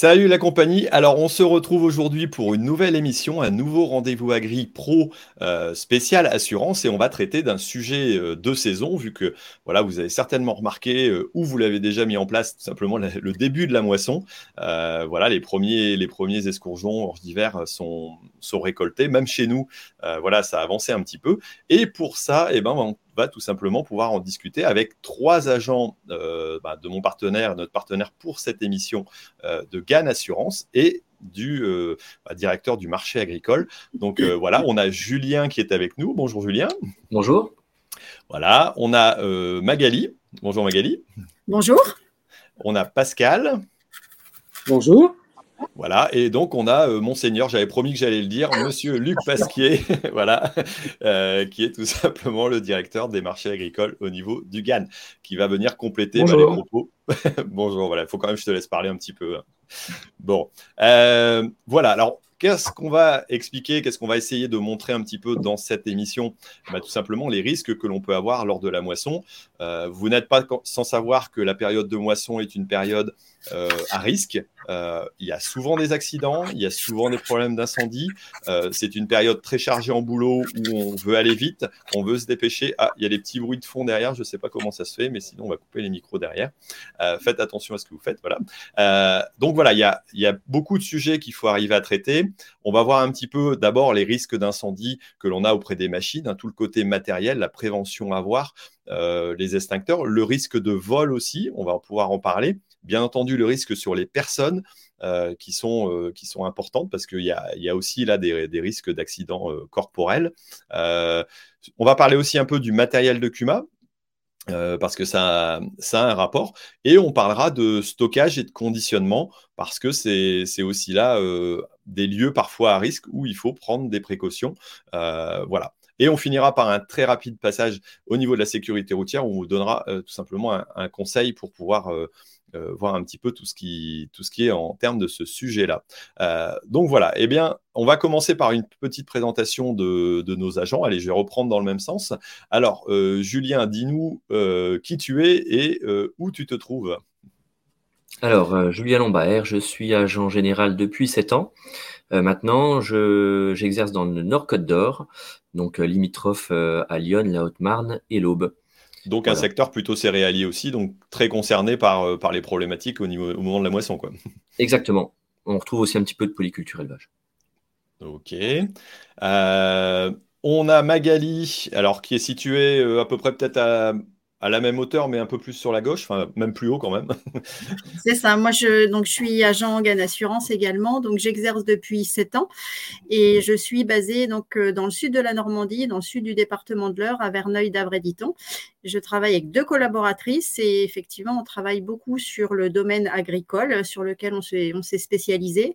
Salut la compagnie. Alors on se retrouve aujourd'hui pour une nouvelle émission, un nouveau rendez-vous agri pro euh, spécial assurance et on va traiter d'un sujet euh, de saison vu que voilà vous avez certainement remarqué euh, ou vous l'avez déjà mis en place tout simplement le début de la moisson. voilà les premiers les premiers escourgeons d'hiver sont sont récoltés. Même chez nous voilà ça a avancé un petit peu et pour ça eh ben va tout simplement pouvoir en discuter avec trois agents euh, bah, de mon partenaire, notre partenaire pour cette émission euh, de GAN Assurance et du euh, bah, directeur du marché agricole. Donc voilà, on a Julien qui est avec nous. Bonjour Julien. Bonjour. Voilà, on a Magali. Bonjour Magali. Bonjour. On a Pascal. Bonjour. Voilà, et donc on a euh, Monseigneur, j'avais promis que j'allais le dire, Monsieur Luc Pasquier, voilà, euh, qui est tout simplement le directeur des marchés agricoles au niveau du GAN, qui va venir compléter bah, les propos. Bonjour, voilà, il faut quand même que je te laisse parler un petit peu. Hein. Bon, euh, voilà, alors Qu'est-ce qu'on va expliquer, qu'est-ce qu'on va essayer de montrer un petit peu dans cette émission? Bah, Tout simplement les risques que l'on peut avoir lors de la moisson. Vous n'êtes pas sans savoir que la période de moisson est une période à risque. Euh, il y a souvent des accidents, il y a souvent des problèmes d'incendie. Euh, c'est une période très chargée en boulot où on veut aller vite, on veut se dépêcher. Ah, il y a des petits bruits de fond derrière, je ne sais pas comment ça se fait, mais sinon on va couper les micros derrière. Euh, faites attention à ce que vous faites. Voilà. donc voilà, il y, a, beaucoup de sujets qu'il faut arriver à traiter. On va voir un petit peu d'abord les risques d'incendie que l'on a auprès des machines, hein, tout le côté matériel, la prévention à avoir. Les extincteurs, le risque de vol aussi, on va pouvoir en parler. Bien entendu, le risque sur les personnes euh, qui, sont, euh, qui sont importantes parce qu'il y a, y a, aussi là des, risques d'accidents euh, corporels. on va parler aussi un peu du matériel de CUMA. parce que ça, ça a un rapport. Et on parlera de stockage et de conditionnement, parce que c'est aussi là des lieux parfois à risque où il faut prendre des précautions. voilà. Et on finira par un très rapide passage au niveau de la sécurité routière où on vous donnera tout simplement un, conseil pour pouvoir euh, voir un petit peu tout ce qui, est en termes de ce sujet-là. Euh, donc voilà, eh bien, on va commencer par une petite présentation de, nos agents. Allez, je vais reprendre dans le même sens. Alors, euh, Julien, dis-nous qui tu es et où tu te trouves? Alors, Julien Lombaert, je suis agent général depuis 7 ans. Maintenant, j'exerce dans le Nord-Côte d'Or, donc limitrophe à Lyon, la Haute-Marne et l'Aube. Donc un secteur plutôt céréalier aussi, donc très concerné par, euh, par les problématiques au, niveau, au moment de la moisson. Quoi. Exactement. On retrouve aussi un petit peu de polyculture élevage. Ok. Euh, on a Magali, alors qui est située euh, à peu près peut-être à à la même hauteur, mais un peu plus sur la gauche, enfin même plus haut quand même. C'est ça. Moi, je, donc, je suis agent en Gain Assurance également. Donc, j'exerce depuis sept ans et je suis basée donc, euh, dans le sud de la Normandie, dans le sud du département de l'Eure, à Verneuil-d'Avray-Diton. Je travaille avec deux collaboratrices et effectivement, on travaille beaucoup sur le domaine agricole sur lequel on s'est, on s'est spécialisé.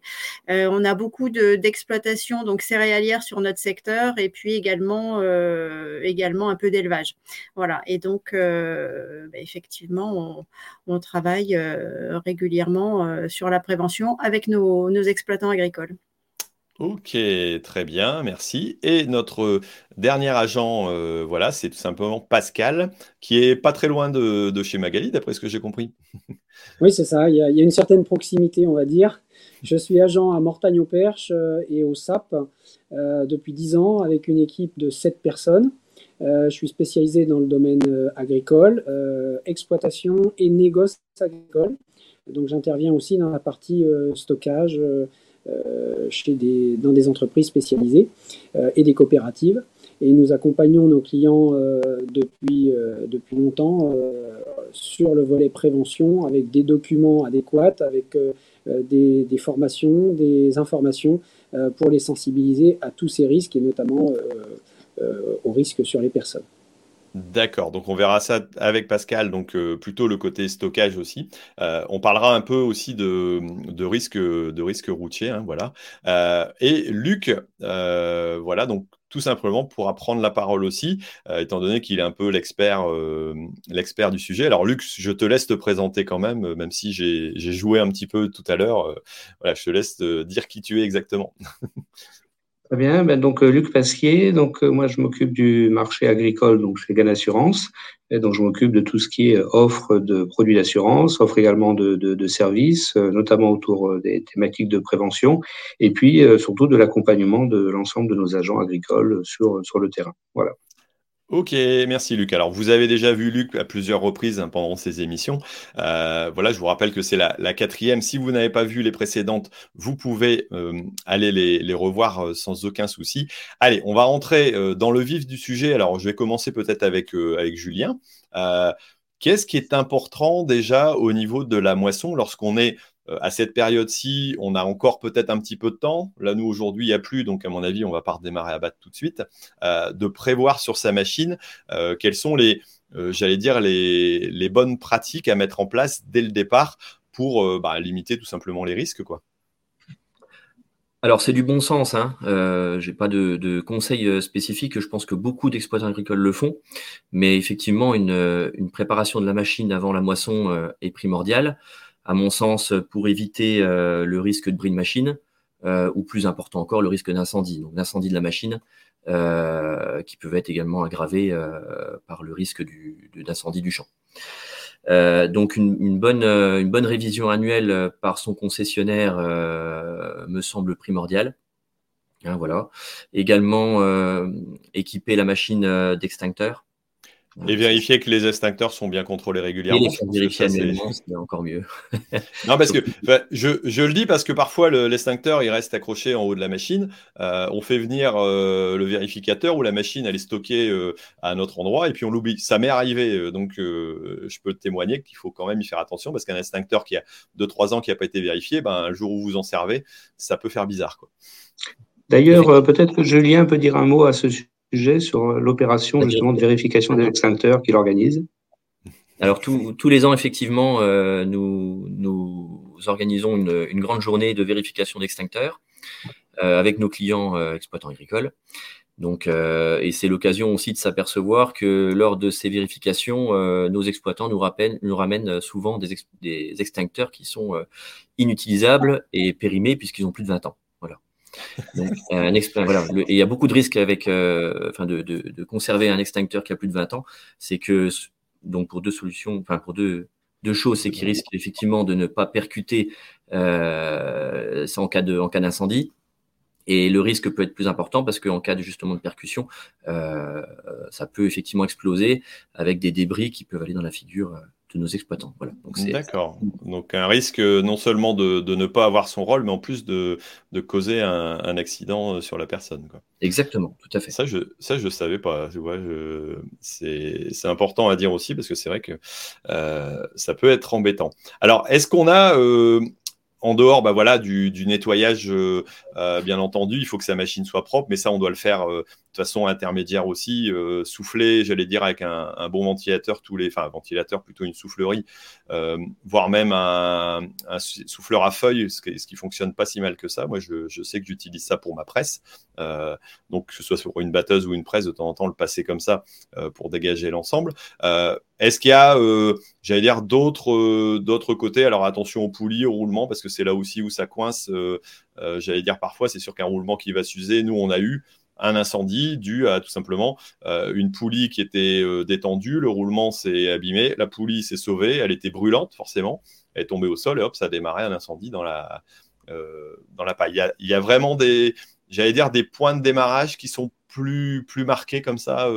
Euh, on a beaucoup d'exploitation donc céréalière sur notre secteur et puis également, euh, également un peu d'élevage. Voilà. Et donc, bah, effectivement, on, travaille euh, régulièrement euh, sur la prévention avec nos, exploitants agricoles. Ok, très bien, merci. Et notre dernier agent, voilà, c'est tout simplement Pascal, qui est pas très loin de, chez Magali, d'après ce que j'ai compris. Oui, c'est ça. Il y, a, une certaine proximité, on va dire. Je suis agent à Mortagne-au-Perche et au SAP depuis 10 ans avec une équipe de 7 personnes. Euh, je suis spécialisé dans le domaine euh, agricole, euh, exploitation et négoce agricole. Donc j'interviens aussi dans la partie stockage chez des, dans des entreprises spécialisées et des coopératives. Et nous accompagnons nos clients depuis, depuis longtemps sur le volet prévention avec des documents adéquats, avec des, formations, des informations pour les sensibiliser à tous ces risques et notamment au risque sur les personnes. D'accord, donc on verra ça avec Pascal, donc euh, plutôt le côté stockage aussi. Euh, on parlera un peu aussi de, de risque de risque routier, hein, voilà. et Luc, voilà, donc tout simplement pour prendre la parole aussi, étant donné qu'il est un peu l'expert du sujet. Alors Luc, je te laisse te présenter quand même, même si j'ai joué un petit peu tout à l'heure. voilà, je te laisse dire qui tu es exactement. Très bien. Ben donc, Luc Pasquier. Donc, moi, je m'occupe du marché agricole donc chez Gan Assurance. Et donc, je m'occupe de tout ce qui est offre de produits d'assurance, offre également de, de, de services, notamment autour des thématiques de prévention, et puis surtout de l'accompagnement de l'ensemble de nos agents agricoles sur, sur le terrain. Voilà. Ok, merci Luc. Alors, vous avez déjà vu Luc à plusieurs reprises hein, pendant ces émissions. Euh, voilà, je vous rappelle que c'est la, quatrième. Si vous n'avez pas vu les précédentes, vous pouvez euh, aller les, revoir euh, sans aucun souci. Allez, on va rentrer dans le vif du sujet. Alors, je vais commencer peut-être avec, Julien. Qu'est-ce qui est important déjà au niveau de la moisson lorsqu'on est à cette période-ci, on a encore peut-être un petit peu de temps. Là, nous, aujourd'hui, il n'y a plus, donc à mon avis, on ne va pas redémarrer à battre tout de suite. Euh, de prévoir sur sa machine euh, quelles sont les, j'allais dire, les, bonnes pratiques à mettre en place dès le départ pour bah, limiter tout simplement les risques. quoi. Alors, c'est du bon sens. Hein. Euh, je n'ai pas de, conseils spécifiques. Je pense que beaucoup d'exploitants agricoles le font. Mais effectivement, une, préparation de la machine avant la moisson est primordiale à mon sens, pour éviter euh, le risque de bris de machine, euh, ou plus important encore, le risque d'incendie, donc d'incendie de la machine, euh, qui peuvent être également aggravés par le risque d'incendie du, champ. donc une, bonne, révision annuelle par son concessionnaire me semble primordiale. Hein, voilà. Également équiper la machine d'extincteur. Et vérifier que les extincteurs sont bien contrôlés régulièrement. Et vérifier annuellement, c'est encore mieux. non, parce que je, je, le dis parce que parfois l'extincteur il reste accroché en haut de la machine. Euh, on fait venir euh, le vérificateur où la machine elle est stockée euh, à un autre endroit et puis on l'oublie. Ça m'est arrivé, donc je peux témoigner qu'il faut quand même y faire attention parce qu'un extincteur qui a 2-3 ans qui n'a pas été vérifié, ben, un jour où vous en servez, ça peut faire bizarre. D'ailleurs, peut-être que Julien peut dire un mot à ce sujet sur euh, l'opération justement de vérification des extincteurs qu'il organise Alors tous les ans, effectivement, euh, nous, nous, organisons une, grande journée de vérification d'extincteurs euh, avec nos clients exploitants agricoles. Donc, et c'est l'occasion aussi de s'apercevoir que lors de ces vérifications, nos exploitants nous, rappellent, nous ramènent souvent des, des, extincteurs qui sont inutilisables et périmés puisqu'ils ont plus de 20 ans. Donc, un voilà, il y a beaucoup de risques avec, euh, enfin, de, de, de, conserver un extincteur qui a plus de 20 ans. C'est que, donc, pour deux solutions, enfin, pour deux, deux choses, c'est qu'il risque effectivement de ne pas percuter euh, en cas de, en cas d'incendie. Et le risque peut être plus important parce qu'en cas de justement de percussion, euh, ça peut effectivement exploser avec des débris qui peuvent aller dans la figure de nos exploitants. Voilà. D'accord. Donc un risque euh, non seulement de, ne pas avoir son rôle, mais en plus de, causer un, accident euh, sur la personne. Quoi. Exactement, tout à fait. Ça, je ça, je savais pas. c'est, important à dire aussi parce que c'est vrai que euh, ça peut être embêtant. Alors, est-ce qu'on a en dehors bah voilà, du, nettoyage, bien entendu, il faut que sa machine soit propre, mais ça, on doit le faire de façon intermédiaire aussi, euh, souffler, j'allais dire, avec un, bon ventilateur, tous les, enfin, ventilateur, plutôt une soufflerie, euh, voire même un, souffleur à feuilles, ce qui, fonctionne pas si mal que ça. Moi, je, sais que j'utilise ça pour ma presse. Euh, donc, que ce soit sur une batteuse ou une presse, de temps en temps, le passer comme ça pour dégager l'ensemble. Est-ce qu'il y a, j'allais dire, d'autres d'autres côtés? Alors, attention aux poulies, au roulement, parce que c'est là aussi où ça coince. j'allais dire, parfois, c'est sûr qu'un roulement qui va s'user, nous, on a eu un incendie dû à tout simplement euh, une poulie qui était euh, détendue, le roulement s'est abîmé, la poulie s'est sauvée, elle était brûlante forcément, elle est tombée au sol et hop, ça a démarré un incendie dans la, euh, dans la paille. Il y, a, vraiment des, j'allais dire, des points de démarrage qui sont plus, plus marqués comme ça.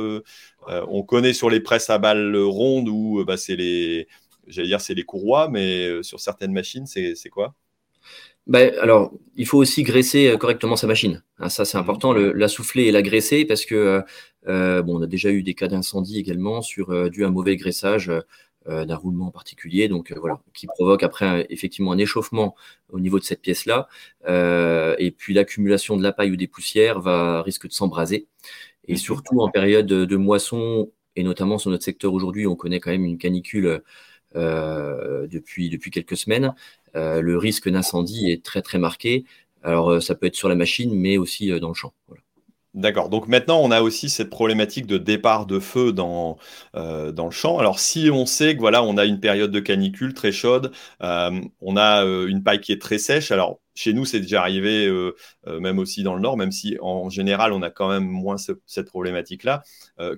on connaît sur les presses à balles rondes où bah, c'est les, j'allais dire, c'est les courroies, mais sur certaines machines, c'est quoi? Ben, alors, il faut aussi graisser euh, correctement sa machine. Hein, ça, c'est mmh. important, le, la souffler et la graisser parce que euh, euh, bon, on a déjà eu des cas d'incendie également sur dû à un mauvais graissage d'un roulement en particulier, donc voilà, qui provoque après effectivement un échauffement au niveau de cette pièce-là, et puis l'accumulation de la paille ou des poussières va risque de s'embraser. Et mmh. surtout en période de moisson et notamment sur notre secteur aujourd'hui, on connaît quand même une canicule depuis depuis quelques semaines. Euh, le risque d'incendie est très très marqué. Alors euh, ça peut être sur la machine, mais aussi euh, dans le champ. D'accord. Donc maintenant, on a aussi cette problématique de départ de feu dans, dans le champ. Alors si on sait que voilà, on a une période de canicule très chaude, on a une paille qui est très sèche. Alors chez nous, c'est déjà arrivé, même aussi dans le Nord, même si en général, on a quand même moins cette problématique-là.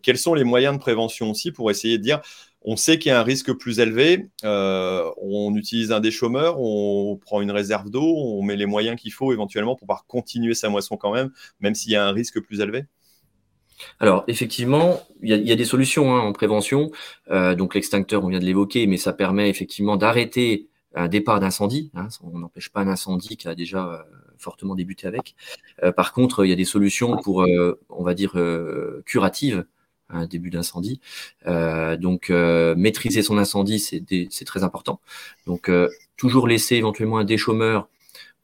quels sont les moyens de prévention aussi pour essayer de dire, on sait qu'il y a un risque plus élevé, on utilise un déchômeur, on prend une réserve d'eau, on met les moyens qu'il faut éventuellement pour pouvoir continuer sa moisson quand même, même s'il y a un risque plus élevé alors, effectivement, il y, a des solutions hein, en prévention. Euh, donc, l'extincteur, on vient de l'évoquer, mais ça permet effectivement d'arrêter un départ d'incendie. Hein. on n'empêche pas un incendie qui a déjà euh, fortement débuté avec. Euh, par contre, il y a des solutions pour, on va dire, curatives un début d'incendie. donc, maîtriser son incendie, c'est très important. Donc, toujours laisser éventuellement un déchômeur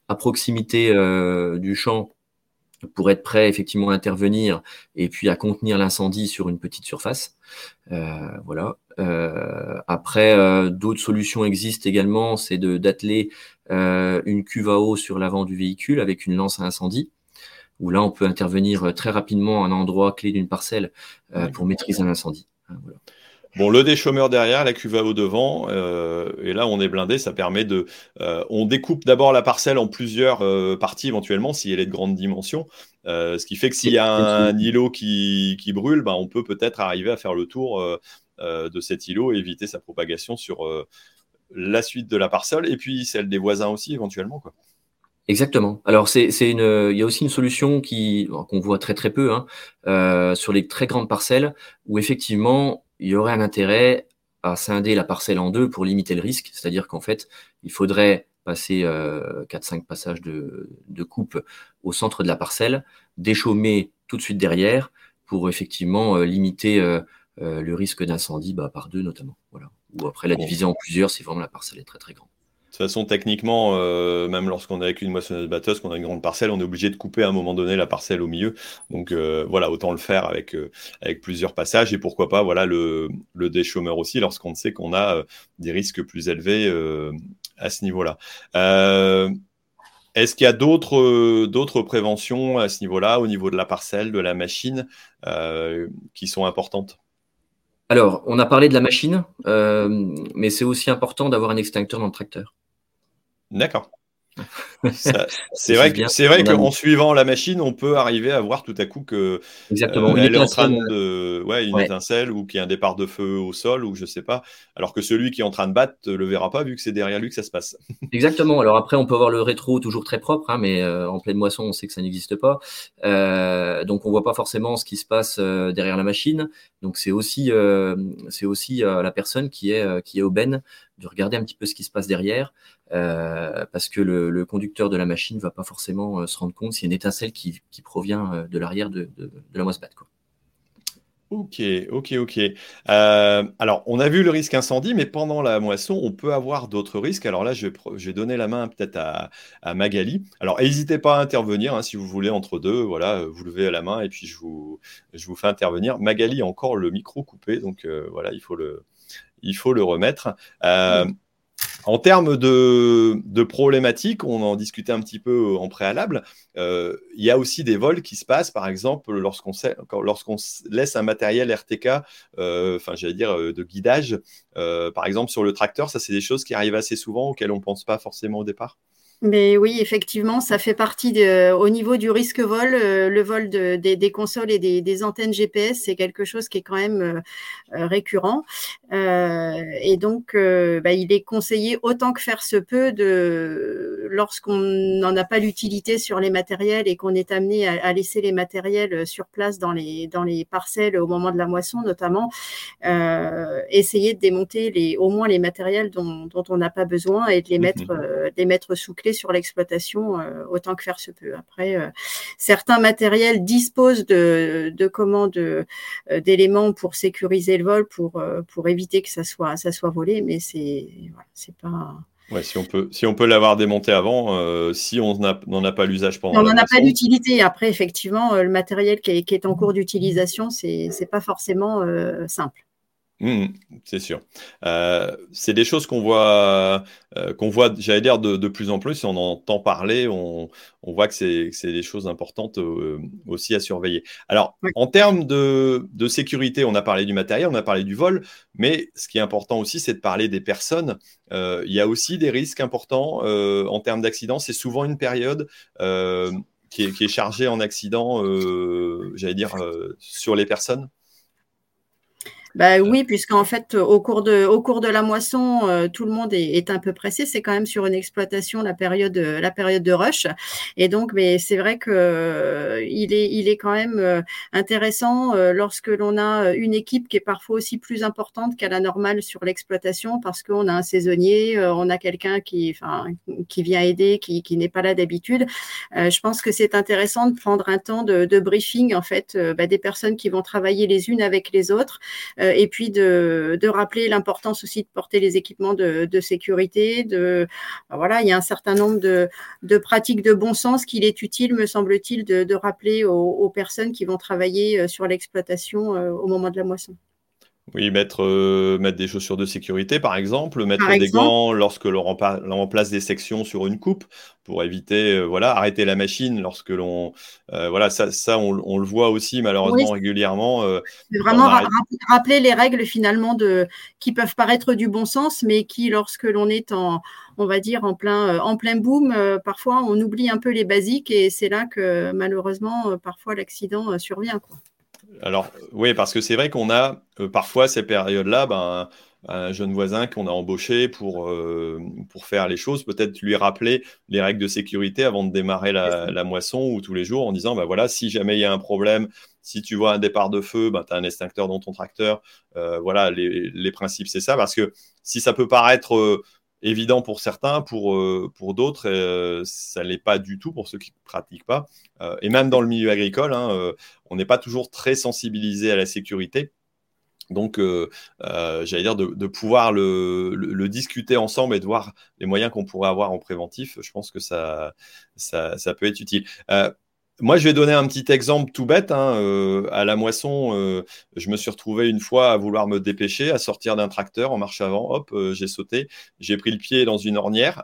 à proximité du champ pour être prêt effectivement à intervenir et puis à contenir l'incendie sur une petite surface. Euh, voilà. Euh, après, euh, d'autres solutions existent également, c'est d'atteler une cuve à eau sur l'avant du véhicule avec une lance à incendie, où là on peut intervenir très rapidement à un endroit clé d'une parcelle pour maîtriser un incendie. Hein, voilà. Bon, le déchômeur derrière, la cuve à eau devant, euh, et là on est blindé, ça permet de... Euh, on découpe d'abord la parcelle en plusieurs euh, parties éventuellement, si elle est de grande dimension, ce qui fait que s'il y a un, îlot qui, qui brûle, ben, on peut peut-être arriver à faire le tour de cet îlot et éviter sa propagation sur la suite de la parcelle, et puis celle des voisins aussi éventuellement. Quoi. Exactement. Alors c'est une, il y a aussi une solution qui qu'on voit très très peu hein, sur les très grandes parcelles où effectivement il y aurait un intérêt à scinder la parcelle en deux pour limiter le risque. C'est-à-dire qu'en fait, il faudrait passer euh, 4-5 passages de, coupe au centre de la parcelle, déchaumer tout de suite derrière pour effectivement euh, limiter euh, euh, le risque d'incendie bah, par deux notamment. Voilà. Ou après la diviser en plusieurs si vraiment la parcelle est très très grande. De toute façon, techniquement, euh, même lorsqu'on est avec une moissonneuse batteuse, qu'on a une grande parcelle, on est obligé de couper à un moment donné la parcelle au milieu. Donc euh, voilà, autant le faire avec, euh, avec plusieurs passages et pourquoi pas voilà le, le déchômeur aussi lorsqu'on sait qu'on a des risques plus élevés à ce niveau-là. Est-ce qu'il y a d'autres d'autres préventions à ce niveau-là, au niveau de la parcelle, de la machine, qui sont importantes? Alors, on a parlé de la machine, mais c'est aussi important d'avoir un extincteur dans le tracteur. D'accord. c'est vrai que c'est vrai qu'en suivant la machine, on peut arriver à voir tout à coup que Exactement. Euh, elle est en train de ouais, une étincelle ou qu'il y a un départ de feu au sol ou je sais pas. Alors que celui qui est en train de battre le verra pas vu que c'est derrière lui que ça se passe. Exactement. Alors après, on peut avoir le rétro toujours très propre, hein, mais euh, en pleine moisson, on sait que ça n'existe pas. Euh, donc on voit pas forcément ce qui se passe derrière la machine. Donc c'est aussi c'est aussi la personne qui est qui est au ben de regarder un petit peu ce qui se passe derrière, euh, parce que le, conducteur de la machine ne va pas forcément euh, se rendre compte s'il y a une étincelle qui, provient euh, de l'arrière de, la moisse batte. Ok, ok, ok. alors, on a vu le risque incendie, mais pendant la moisson, on peut avoir d'autres risques. Alors là, je vais, donner la main peut-être à, Magali. Alors, n'hésitez pas à intervenir hein, si vous voulez entre deux. Voilà, vous levez la main et puis je vous, je vous fais intervenir. Magali a encore le micro coupé, donc voilà, il faut le, il faut le remettre. Euh, en termes de, problématiques, on en discutait un petit peu en préalable. Euh, il y a aussi des vols qui se passent, par exemple, lorsqu'on laisse un matériel RTK, euh, enfin, j'allais dire de guidage, par exemple sur le tracteur. Ça, c'est des choses qui arrivent assez souvent auxquelles on ne pense pas forcément au départ. Mais oui, effectivement, ça fait partie de, au niveau du risque vol, euh, le vol de, des, consoles et des, antennes GPS, c'est quelque chose qui est quand même euh, euh, récurrent. et donc, bah, il est conseillé autant que faire se peut de, lorsqu'on n'en a pas l'utilité sur les matériels et qu'on est amené à, laisser les matériels sur place dans les, dans les parcelles au moment de la moisson, notamment, essayer de démonter les, au moins les matériels dont, dont on n'a pas besoin et de les mmh mettre, de les mettre sous clé sur l'exploitation euh, autant que faire se peut. Après, euh, certains matériels disposent de, de commandes euh, d'éléments pour sécuriser le vol, pour, pour éviter que ça soit, ça soit volé, mais c'est c'est pas. Ouais, si on peut, si on peut l'avoir démonté avant, si on n'en a pas l'usage pendant. On n'en a pas d'utilité. Après, effectivement, le matériel qui est, qui est en cours d'utilisation, c'est n'est pas forcément simple. Mmh, c'est sûr. Euh, c'est des choses qu'on voit, euh, qu'on voit, j'allais dire, de, plus en plus. on entend parler, on, voit que c'est, des choses importantes euh, aussi à surveiller. Alors, en termes de, sécurité, on a parlé du matériel, on a parlé du vol, mais ce qui est important aussi, c'est de parler des personnes. il y a aussi des risques importants en termes d'accidents. C'est souvent une période qui est, qui, est, chargée en accidents, j'allais dire, sur les personnes. Bah oui, puisqu'en fait, au cours de, au cours de la moisson, euh, tout le monde est, un peu pressé. C'est quand même sur une exploitation la période, la période de rush. Et donc, mais c'est vrai que euh, il est, il est quand même euh, intéressant lorsque l'on a une équipe qui est parfois aussi plus importante qu'à la normale sur l'exploitation, parce qu'on a un saisonnier, on a quelqu'un qui, enfin, qui vient aider, qui, qui n'est pas là d'habitude. je pense que c'est intéressant de prendre un temps de, de briefing en fait bah, des personnes qui vont travailler les unes avec les autres euh, et puis de, rappeler l'importance aussi de porter les équipements de, sécurité. Ben voilà, il y a un certain nombre de, pratiques de bon sens qu'il est utile, me semble-t-il, de, rappeler aux, personnes qui vont travailler euh, sur l'exploitation euh, au moment de la moisson. Oui, mettre, mettre des chaussures de sécurité, par exemple, mettre des gants lorsque l'on remplace des sections sur une coupe pour éviter, voilà, arrêter la machine lorsque l'on, voilà, ça, ça on, le voit aussi malheureusement régulièrement. vraiment rappeler les règles finalement de, qui peuvent paraître du bon sens, mais qui, lorsque l'on est en, on va dire en plein, en plein boom, parfois on oublie un peu les basiques et c'est là que malheureusement parfois l'accident survient. Quoi. Alors, oui, parce que c'est vrai qu'on a euh, parfois ces périodes-là, ben, un jeune voisin qu'on a embauché pour, euh, pour faire les choses, peut-être lui rappeler les règles de sécurité avant de démarrer la, moisson ou tous les jours en disant, ben voilà, si jamais il y a un problème, si tu vois un départ de feu, ben, tu as un extincteur dans ton tracteur. Euh, voilà, les, les principes, c'est ça. Parce que si ça peut paraître évident pour certains, pour, euh, pour d'autres, euh, ça ne l'est pas du tout pour ceux qui ne pratiquent pas. Euh, et même dans le milieu agricole, hein, on n'est pas toujours très sensibilisé à la sécurité. Donc, j'allais dire de, pouvoir le, discuter ensemble et de voir les moyens qu'on pourrait avoir en préventif, je pense que ça, ça, ça peut être utile. Moi, je vais donner un petit exemple tout bête. Hein, euh, à la moisson, euh, je me suis retrouvé une fois à vouloir me dépêcher, à sortir d'un tracteur en marche avant. Hop, euh, j'ai sauté, j'ai pris le pied dans une ornière.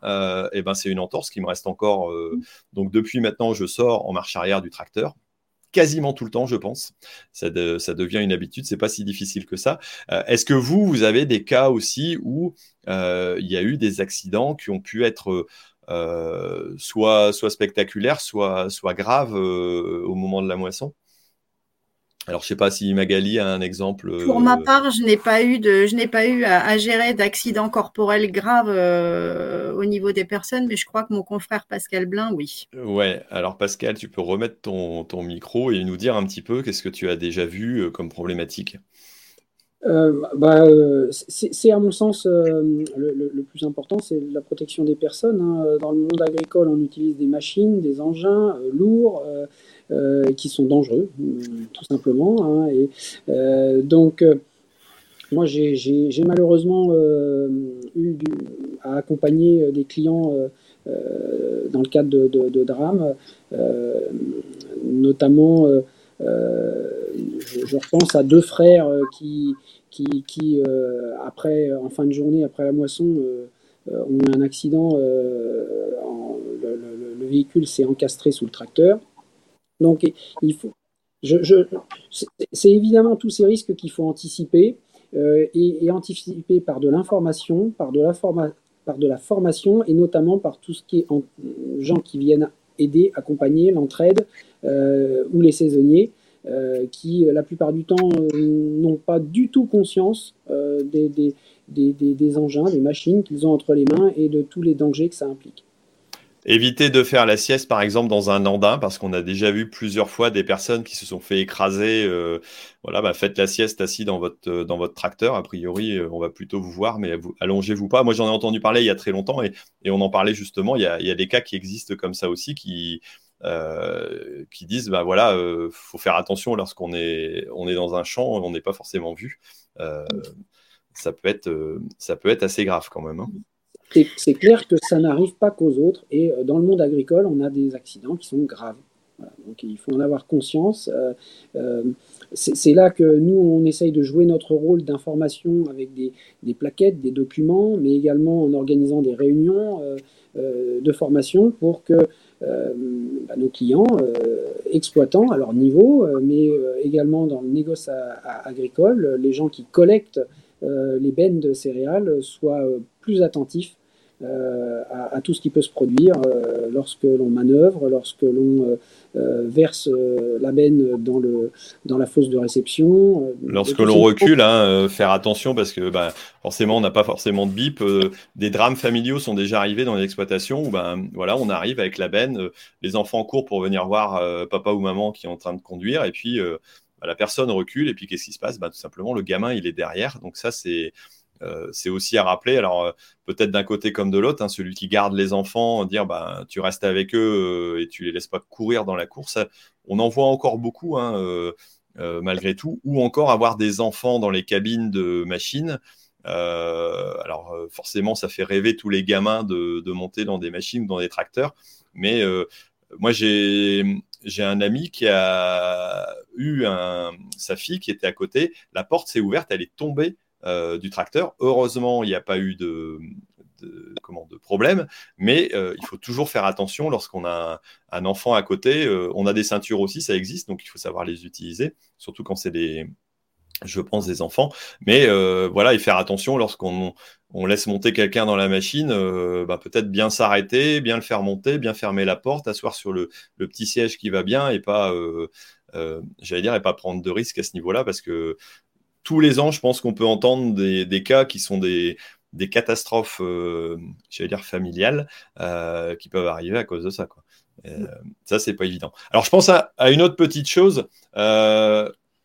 et ben, c'est une entorse qui me reste encore. donc, depuis maintenant, je sors en marche arrière du tracteur quasiment tout le temps, je pense. Ça, ça devient une habitude, c'est pas si difficile que ça. Est-ce que vous, vous avez des cas aussi où il y a eu des accidents qui ont pu être euh, soit, soit spectaculaire, soit, soit grave euh, au moment de la moisson. Alors, je ne sais pas si Magali a un exemple. Euh, Pour ma part, je n'ai pas eu, de, je n'ai pas eu à, gérer d'accidents corporels graves au niveau des personnes, mais je crois que mon confrère Pascal Blin, oui. Ouais, alors Pascal, tu peux remettre ton, ton micro et nous dire un petit peu qu'est-ce que tu as déjà vu comme problématique euh, bah, euh, c'est à mon sens euh, le, plus important, c'est la protection des personnes. Hein. Dans le monde agricole, on utilise des machines, des engins lourds qui sont dangereux, tout simplement. Hein. et, donc, moi, j'ai malheureusement eu à accompagner des clients dans le cadre de, drames, notamment euh, je, je, repense à deux frères euh, qui, euh, après, en fin de journée, après la moisson, ont eu un accident. le, véhicule s'est encastré sous le tracteur. Donc, il faut. C'est évidemment tous ces risques qu'il faut anticiper et, anticiper par de l'information, par de la par de la formation et notamment par tout ce qui est en, gens qui viennent aider, accompagner, l'entraide euh, ou les saisonniers. Euh, qui, la plupart du temps, euh, n'ont pas du tout conscience des, engins, des machines qu'ils ont entre les mains et de tous les dangers que ça implique. Éviter de faire la sieste, par exemple, dans un andin, parce qu'on a déjà vu plusieurs fois des personnes qui se sont fait écraser. voilà, bah, faites la sieste assis dans votre, tracteur. A priori, on va plutôt vous voir, mais allongez-vous pas. Moi, j'en ai entendu parler il y a très longtemps et, et on en parlait justement. Il y, a, il y, a, des cas qui existent comme ça aussi, qui, euh, qui disent bah voilà, euh, faut faire attention lorsqu'on est, on est dans un champ, on n'est pas forcément vu. Euh, ça, peut être, ça peut être assez grave quand même. Hein. C'est clair que ça n'arrive pas qu'aux autres. Et dans le monde agricole, on a des accidents qui sont graves. Donc il faut en avoir conscience. c'est là que nous, on essaye de jouer notre rôle d'information avec des, des, plaquettes, des documents, mais également en organisant des réunions de formation pour que bah, nos clients, exploitants à leur niveau, mais également dans le négoce agricole, les gens qui collectent les bennes de céréales soient plus attentifs euh, à, tout ce qui peut se produire euh, lorsque l'on manœuvre, lorsque l'on euh, verse la benne dans, le, dans la fosse de réception. lorsque l'on recule, hein, faire attention parce que bah, forcément, on n'a pas forcément de bip. des drames familiaux sont déjà arrivés dans les exploitations où ben, voilà, on arrive avec la benne, les enfants courent pour venir voir papa ou maman qui est en train de conduire et puis bah, la personne recule et puis qu'est-ce qui se passe? Bah, Tout simplement, le gamin, il est derrière. Donc ça, c'est c'est aussi à rappeler, alors euh, peut-être d'un côté comme de l'autre, hein, celui qui garde les enfants, dire bah, tu restes avec eux euh, et tu les laisses pas courir dans la course. On en voit encore beaucoup, hein, malgré tout, ou encore avoir des enfants dans les cabines de machines. alors forcément, ça fait rêver tous les gamins de, monter dans des machines ou dans des tracteurs, mais moi j'ai j'ai un ami qui a eu sa fille qui était à côté, la porte s'est ouverte, elle est tombée euh, du tracteur. Heureusement, il n'y a pas eu de, comment, de problème, mais euh, il faut toujours faire attention lorsqu'on a un, enfant à côté. Euh, on a des ceintures aussi, ça existe, donc il faut savoir les utiliser, surtout quand c'est des, je pense, des enfants. Mais voilà, et faire attention lorsqu'on on laisse monter quelqu'un dans la machine, bah, peut-être bien s'arrêter, bien le faire monter, bien fermer la porte, asseoir sur le, petit siège qui va bien et pas, j'allais dire, et pas prendre de risques à ce niveau-là, parce que tous les ans, je pense qu'on peut entendre des, cas qui sont des, catastrophes, euh, j'allais dire familiales, euh, qui peuvent arriver à cause de ça. Quoi. Euh, ça, c'est pas évident. Alors, je pense à, une autre petite chose.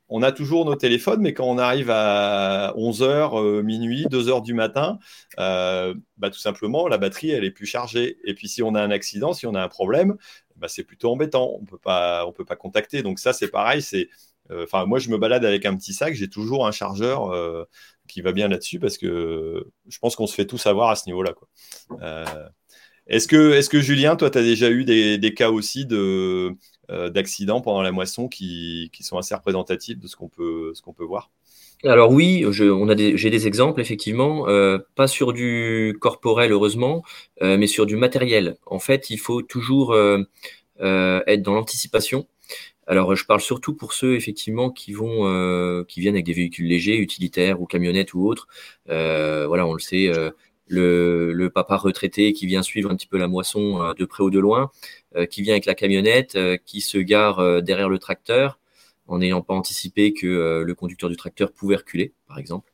on a toujours nos téléphones, mais quand on arrive à 11h, minuit, 2h du matin, bah, tout simplement, la batterie, elle est plus chargée. Et puis, si on a un accident, si on a un problème, bah, c'est plutôt embêtant. On peut pas, on peut pas contacter. Donc ça, c'est pareil. C'est euh, enfin, moi, je me balade avec un petit sac, j'ai toujours un chargeur euh, qui va bien là-dessus parce que je pense qu'on se fait tous avoir à ce niveau-là. Euh, est-ce que, est que Julien, toi, tu as déjà eu des, cas aussi de, d'accidents pendant la moisson qui, sont assez représentatifs de ce qu'on peut, qu'on peut voir? Alors oui, j'ai des exemples effectivement, pas sur du corporel heureusement, mais sur du matériel. En fait, il faut toujours être dans l'anticipation. Alors, je parle surtout pour ceux effectivement qui vont, euh, qui viennent avec des véhicules légers, utilitaires ou camionnettes ou autres. Euh, voilà, on le sait, euh, le, papa retraité qui vient suivre un petit peu la moisson de près ou de loin, qui vient avec la camionnette, qui se gare derrière le tracteur, en n'ayant pas anticipé que le conducteur du tracteur pouvait reculer, par exemple.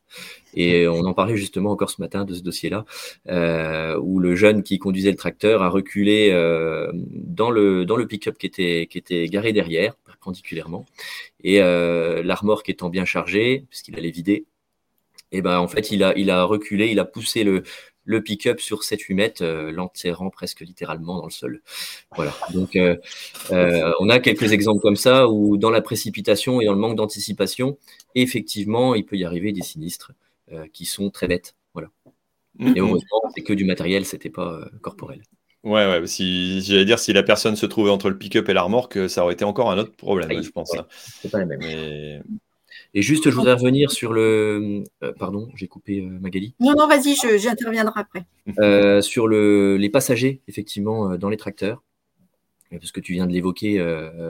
Et on en parlait justement encore ce matin de ce dossier-là, euh, où le jeune qui conduisait le tracteur a reculé euh, dans le, dans le pick-up qui était, qui était garé derrière, perpendiculairement. Et euh, l'armorque étant bien chargée, puisqu'il allait vider, et ben en fait, il a, il a reculé, il a poussé le, le pick-up sur 7-8 mètres, euh, l'enterrant presque littéralement dans le sol. Voilà. Donc, euh, euh, on a quelques exemples comme ça où, dans la précipitation et dans le manque d'anticipation, effectivement, il peut y arriver des sinistres qui sont très bêtes. Voilà. Et heureusement, c'est que du matériel, c'était pas corporel. Ouais, ouais. Si j'allais dire, si la personne se trouvait entre le pick-up et la remorque, ça aurait été encore un autre problème, je pense. C'est pas la même. Et juste, je voudrais revenir sur le. Euh, pardon, j'ai coupé euh, Magali. Non, non, vas-y, j'interviendrai après. Euh, sur le, les passagers, effectivement, dans les tracteurs. Parce que tu viens de l'évoquer,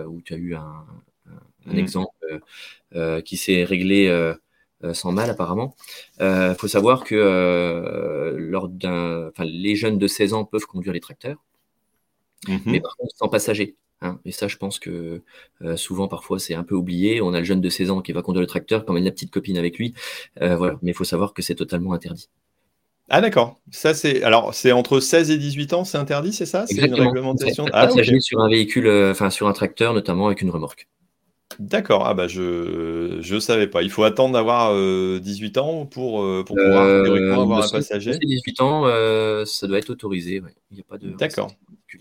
où tu as eu un, mm. exemple qui s'est réglé sans mal, apparemment. Il faut savoir que lors d'un, les jeunes de 16 ans peuvent conduire les tracteurs, mm-hmm. mais par contre, sans passagers. Hein. et ça, je pense que euh, souvent, parfois, c'est un peu oublié. On a le jeune de 16 ans qui va conduire le tracteur, quand même la petite copine avec lui. Euh, voilà. Mais il faut savoir que c'est totalement interdit. Ah d'accord. Ça c'est alors c'est entre 16 et 18 ans, c'est interdit, c'est ça? C'est une réglementation? Ah, sur un véhicule, euh, enfin sur un tracteur notamment avec une remorque. D'accord. Ah bah je je savais pas. Il faut attendre d'avoir 18 ans pour pour pouvoir théoriquement avoir un passager? 18 ans, ça doit être autorisé. Il a pas de. D'accord.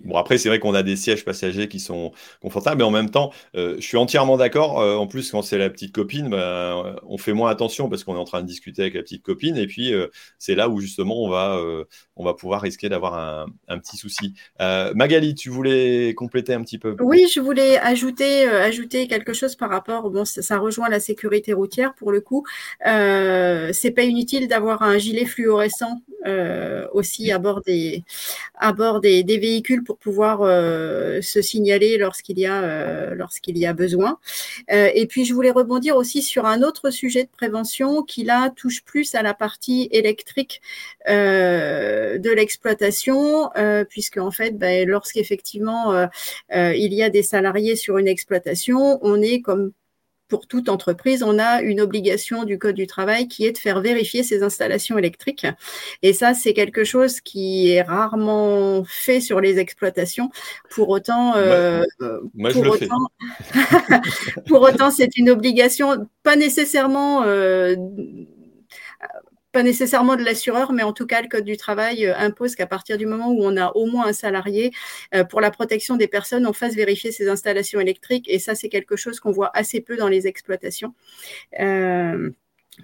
Bon, après, c'est vrai qu'on a des sièges passagers qui sont confortables, mais en même temps, euh, je suis entièrement d'accord. Euh, en plus, quand c'est la petite copine, ben, on fait moins attention parce qu'on est en train de discuter avec la petite copine. Et puis, euh, c'est là où justement, on va, on va pouvoir risquer d'avoir un, petit souci. Magali, tu voulais compléter un petit peu? Oui, je voulais ajouter, ajouter quelque chose par rapport. Bon, ça, ça, rejoint la sécurité routière pour le coup. c'est pas inutile d'avoir un gilet fluorescent aussi à bord des, à bord des, des véhicules pour pouvoir euh, se signaler lorsqu'il y a euh, besoin. Euh, et puis je voulais rebondir aussi sur un autre sujet de prévention qui là touche plus à la partie électrique de l'exploitation, puisque en fait, ben, lorsqu'effectivement il y a des salariés sur une exploitation, on est comme pour toute entreprise, on a une obligation du Code du travail qui est de faire vérifier ses installations électriques. Et ça, c'est quelque chose qui est rarement fait sur les exploitations. Pour autant, euh, moi, pour, autant pour autant, c'est une obligation, pas nécessairement euh, pas nécessairement de l'assureur, mais en tout cas, le Code du travail euh, impose qu'à partir du moment où on a au moins un salarié, euh, pour la protection des personnes, on fasse vérifier ses installations électriques. Et ça, c'est quelque chose qu'on voit assez peu dans les exploitations. Euh,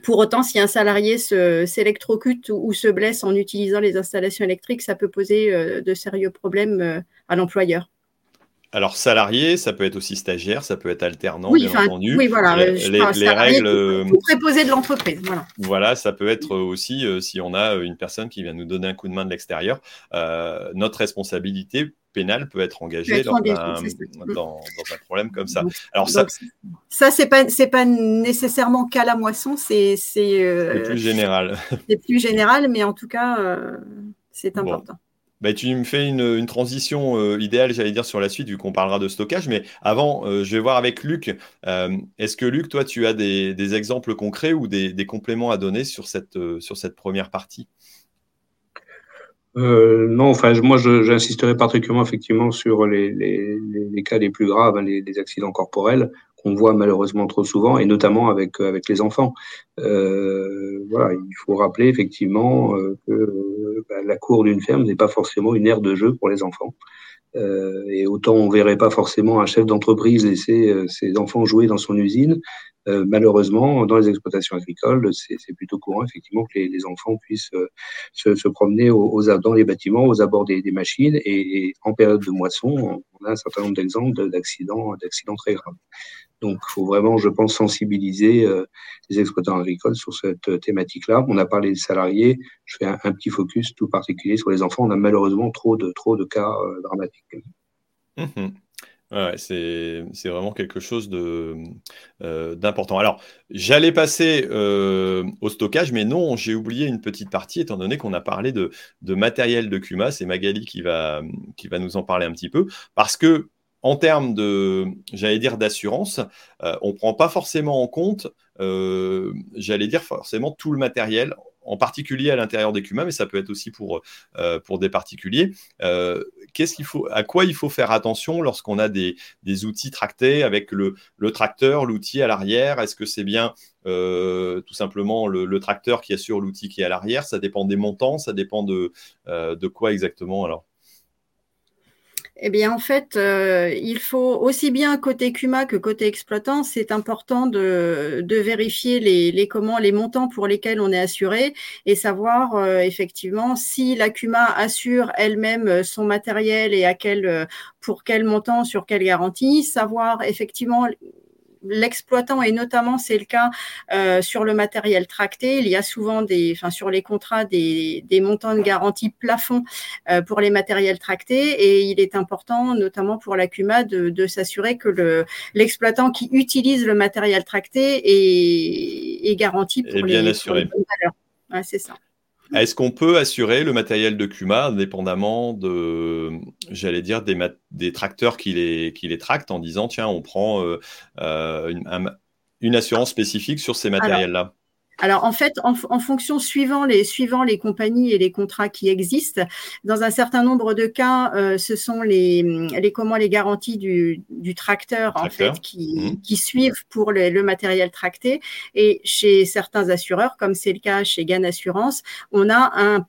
pour autant, si un salarié s'électrocute ou, se blesse en utilisant les installations électriques, ça peut poser de sérieux problèmes à l'employeur. Alors salarié, ça peut être aussi stagiaire, ça peut être alternant, bien entendu. Oui, voilà. Les, règles. Euh, préposé de l'entreprise. Voilà. voilà. ça peut être aussi euh, si on a une personne qui vient nous donner un coup de main de l'extérieur, euh, notre responsabilité pénale peut être engagée dans, un, problème comme ça. Alors ça, ça c'est pas c'est pas nécessairement qu'à la moisson, c'est c'est plus général. C'est plus général, mais en tout cas, c'est important. Bah, tu me fais une, transition euh, idéale, j'allais dire, sur la suite, vu qu'on parlera de stockage. Mais avant, euh, je vais voir avec Luc. Euh, est-ce que, Luc, toi, tu as des, exemples concrets ou des, compléments à donner sur cette, sur cette première partie? Non, enfin, moi, j'insisterai particulièrement effectivement sur les, cas les plus graves, hein, les, accidents corporels qu'on voit malheureusement trop souvent, et notamment avec avec les enfants. voilà, il faut rappeler effectivement que bah, la cour d'une ferme n'est pas forcément une aire de jeu pour les enfants. Euh, et autant on verrait pas forcément un chef d'entreprise laisser euh, ses enfants jouer dans son usine. Euh, malheureusement, dans les exploitations agricoles, c'est plutôt courant effectivement que les, enfants puissent se, se, promener dans les bâtiments, aux abords des, machines. Et, en période de moisson, on a un certain nombre d'exemples d'accidents, d'accidents très graves. Donc, il faut vraiment, je pense, sensibiliser euh, les exploitants agricoles sur cette euh, thématique-là. On a parlé des salariés. Je fais un, petit focus tout particulier sur les enfants. On a malheureusement trop de, cas euh, dramatiques. Mmh ouais, c'est vraiment quelque chose d'important. Alors, j'allais passer au stockage, mais non, j'ai oublié une petite partie, étant donné qu'on a parlé de, de matériel de CUMA. C'est Magali qui va, qui va nous en parler un petit peu. Parce que en termes de, j'allais dire, d'assurance, euh, on ne prend pas forcément en compte, euh, j'allais dire, forcément tout le matériel, en particulier à l'intérieur des CUMA, mais ça peut être aussi pour, euh, pour des particuliers. qu'est-ce qu'il faut, à quoi il faut faire attention lorsqu'on a des, des, outils tractés avec le, le tracteur, l'outil à l'arrière? Est-ce que c'est bien tout simplement le, le, tracteur qui assure l'outil qui est à l'arrière? Ça dépend des montants, ça dépend de, de quoi exactement alors? Eh bien, en fait, euh, il faut aussi bien côté CUMA que côté exploitant, c'est important de, vérifier les, comment, les montants pour lesquels on est assuré et savoir euh, effectivement si la CUMA assure elle-même son matériel et à quel, pour quel montant, sur quelle garantie, savoir effectivement l'exploitant, et notamment c'est le cas euh, sur le matériel tracté, il y a souvent des, enfin sur les contrats des, des montants de garantie plafond euh, pour les matériels tractés, et il est important, notamment pour la CUMA, de, de s'assurer que le, l'exploitant qui utilise le matériel tracté est, est garanti pour, bien les, assuré. Ouais, c'est ça. Est-ce qu'on peut assurer le matériel de Cuma indépendamment de, j'allais dire, des, des tracteurs qui les, qui les tractent en disant, tiens, on prend euh, euh, une, une, assurance spécifique sur ces matériels-là? Alors en fait, en, fonction suivant les suivant les compagnies et les contrats qui existent, dans un certain nombre de cas, euh, ce sont les, les comment les garanties du, du tracteur, en fait qui, mmh. qui suivent pour le, le, matériel tracté. Et chez certains assureurs, comme c'est le cas chez Gann Assurance, on a un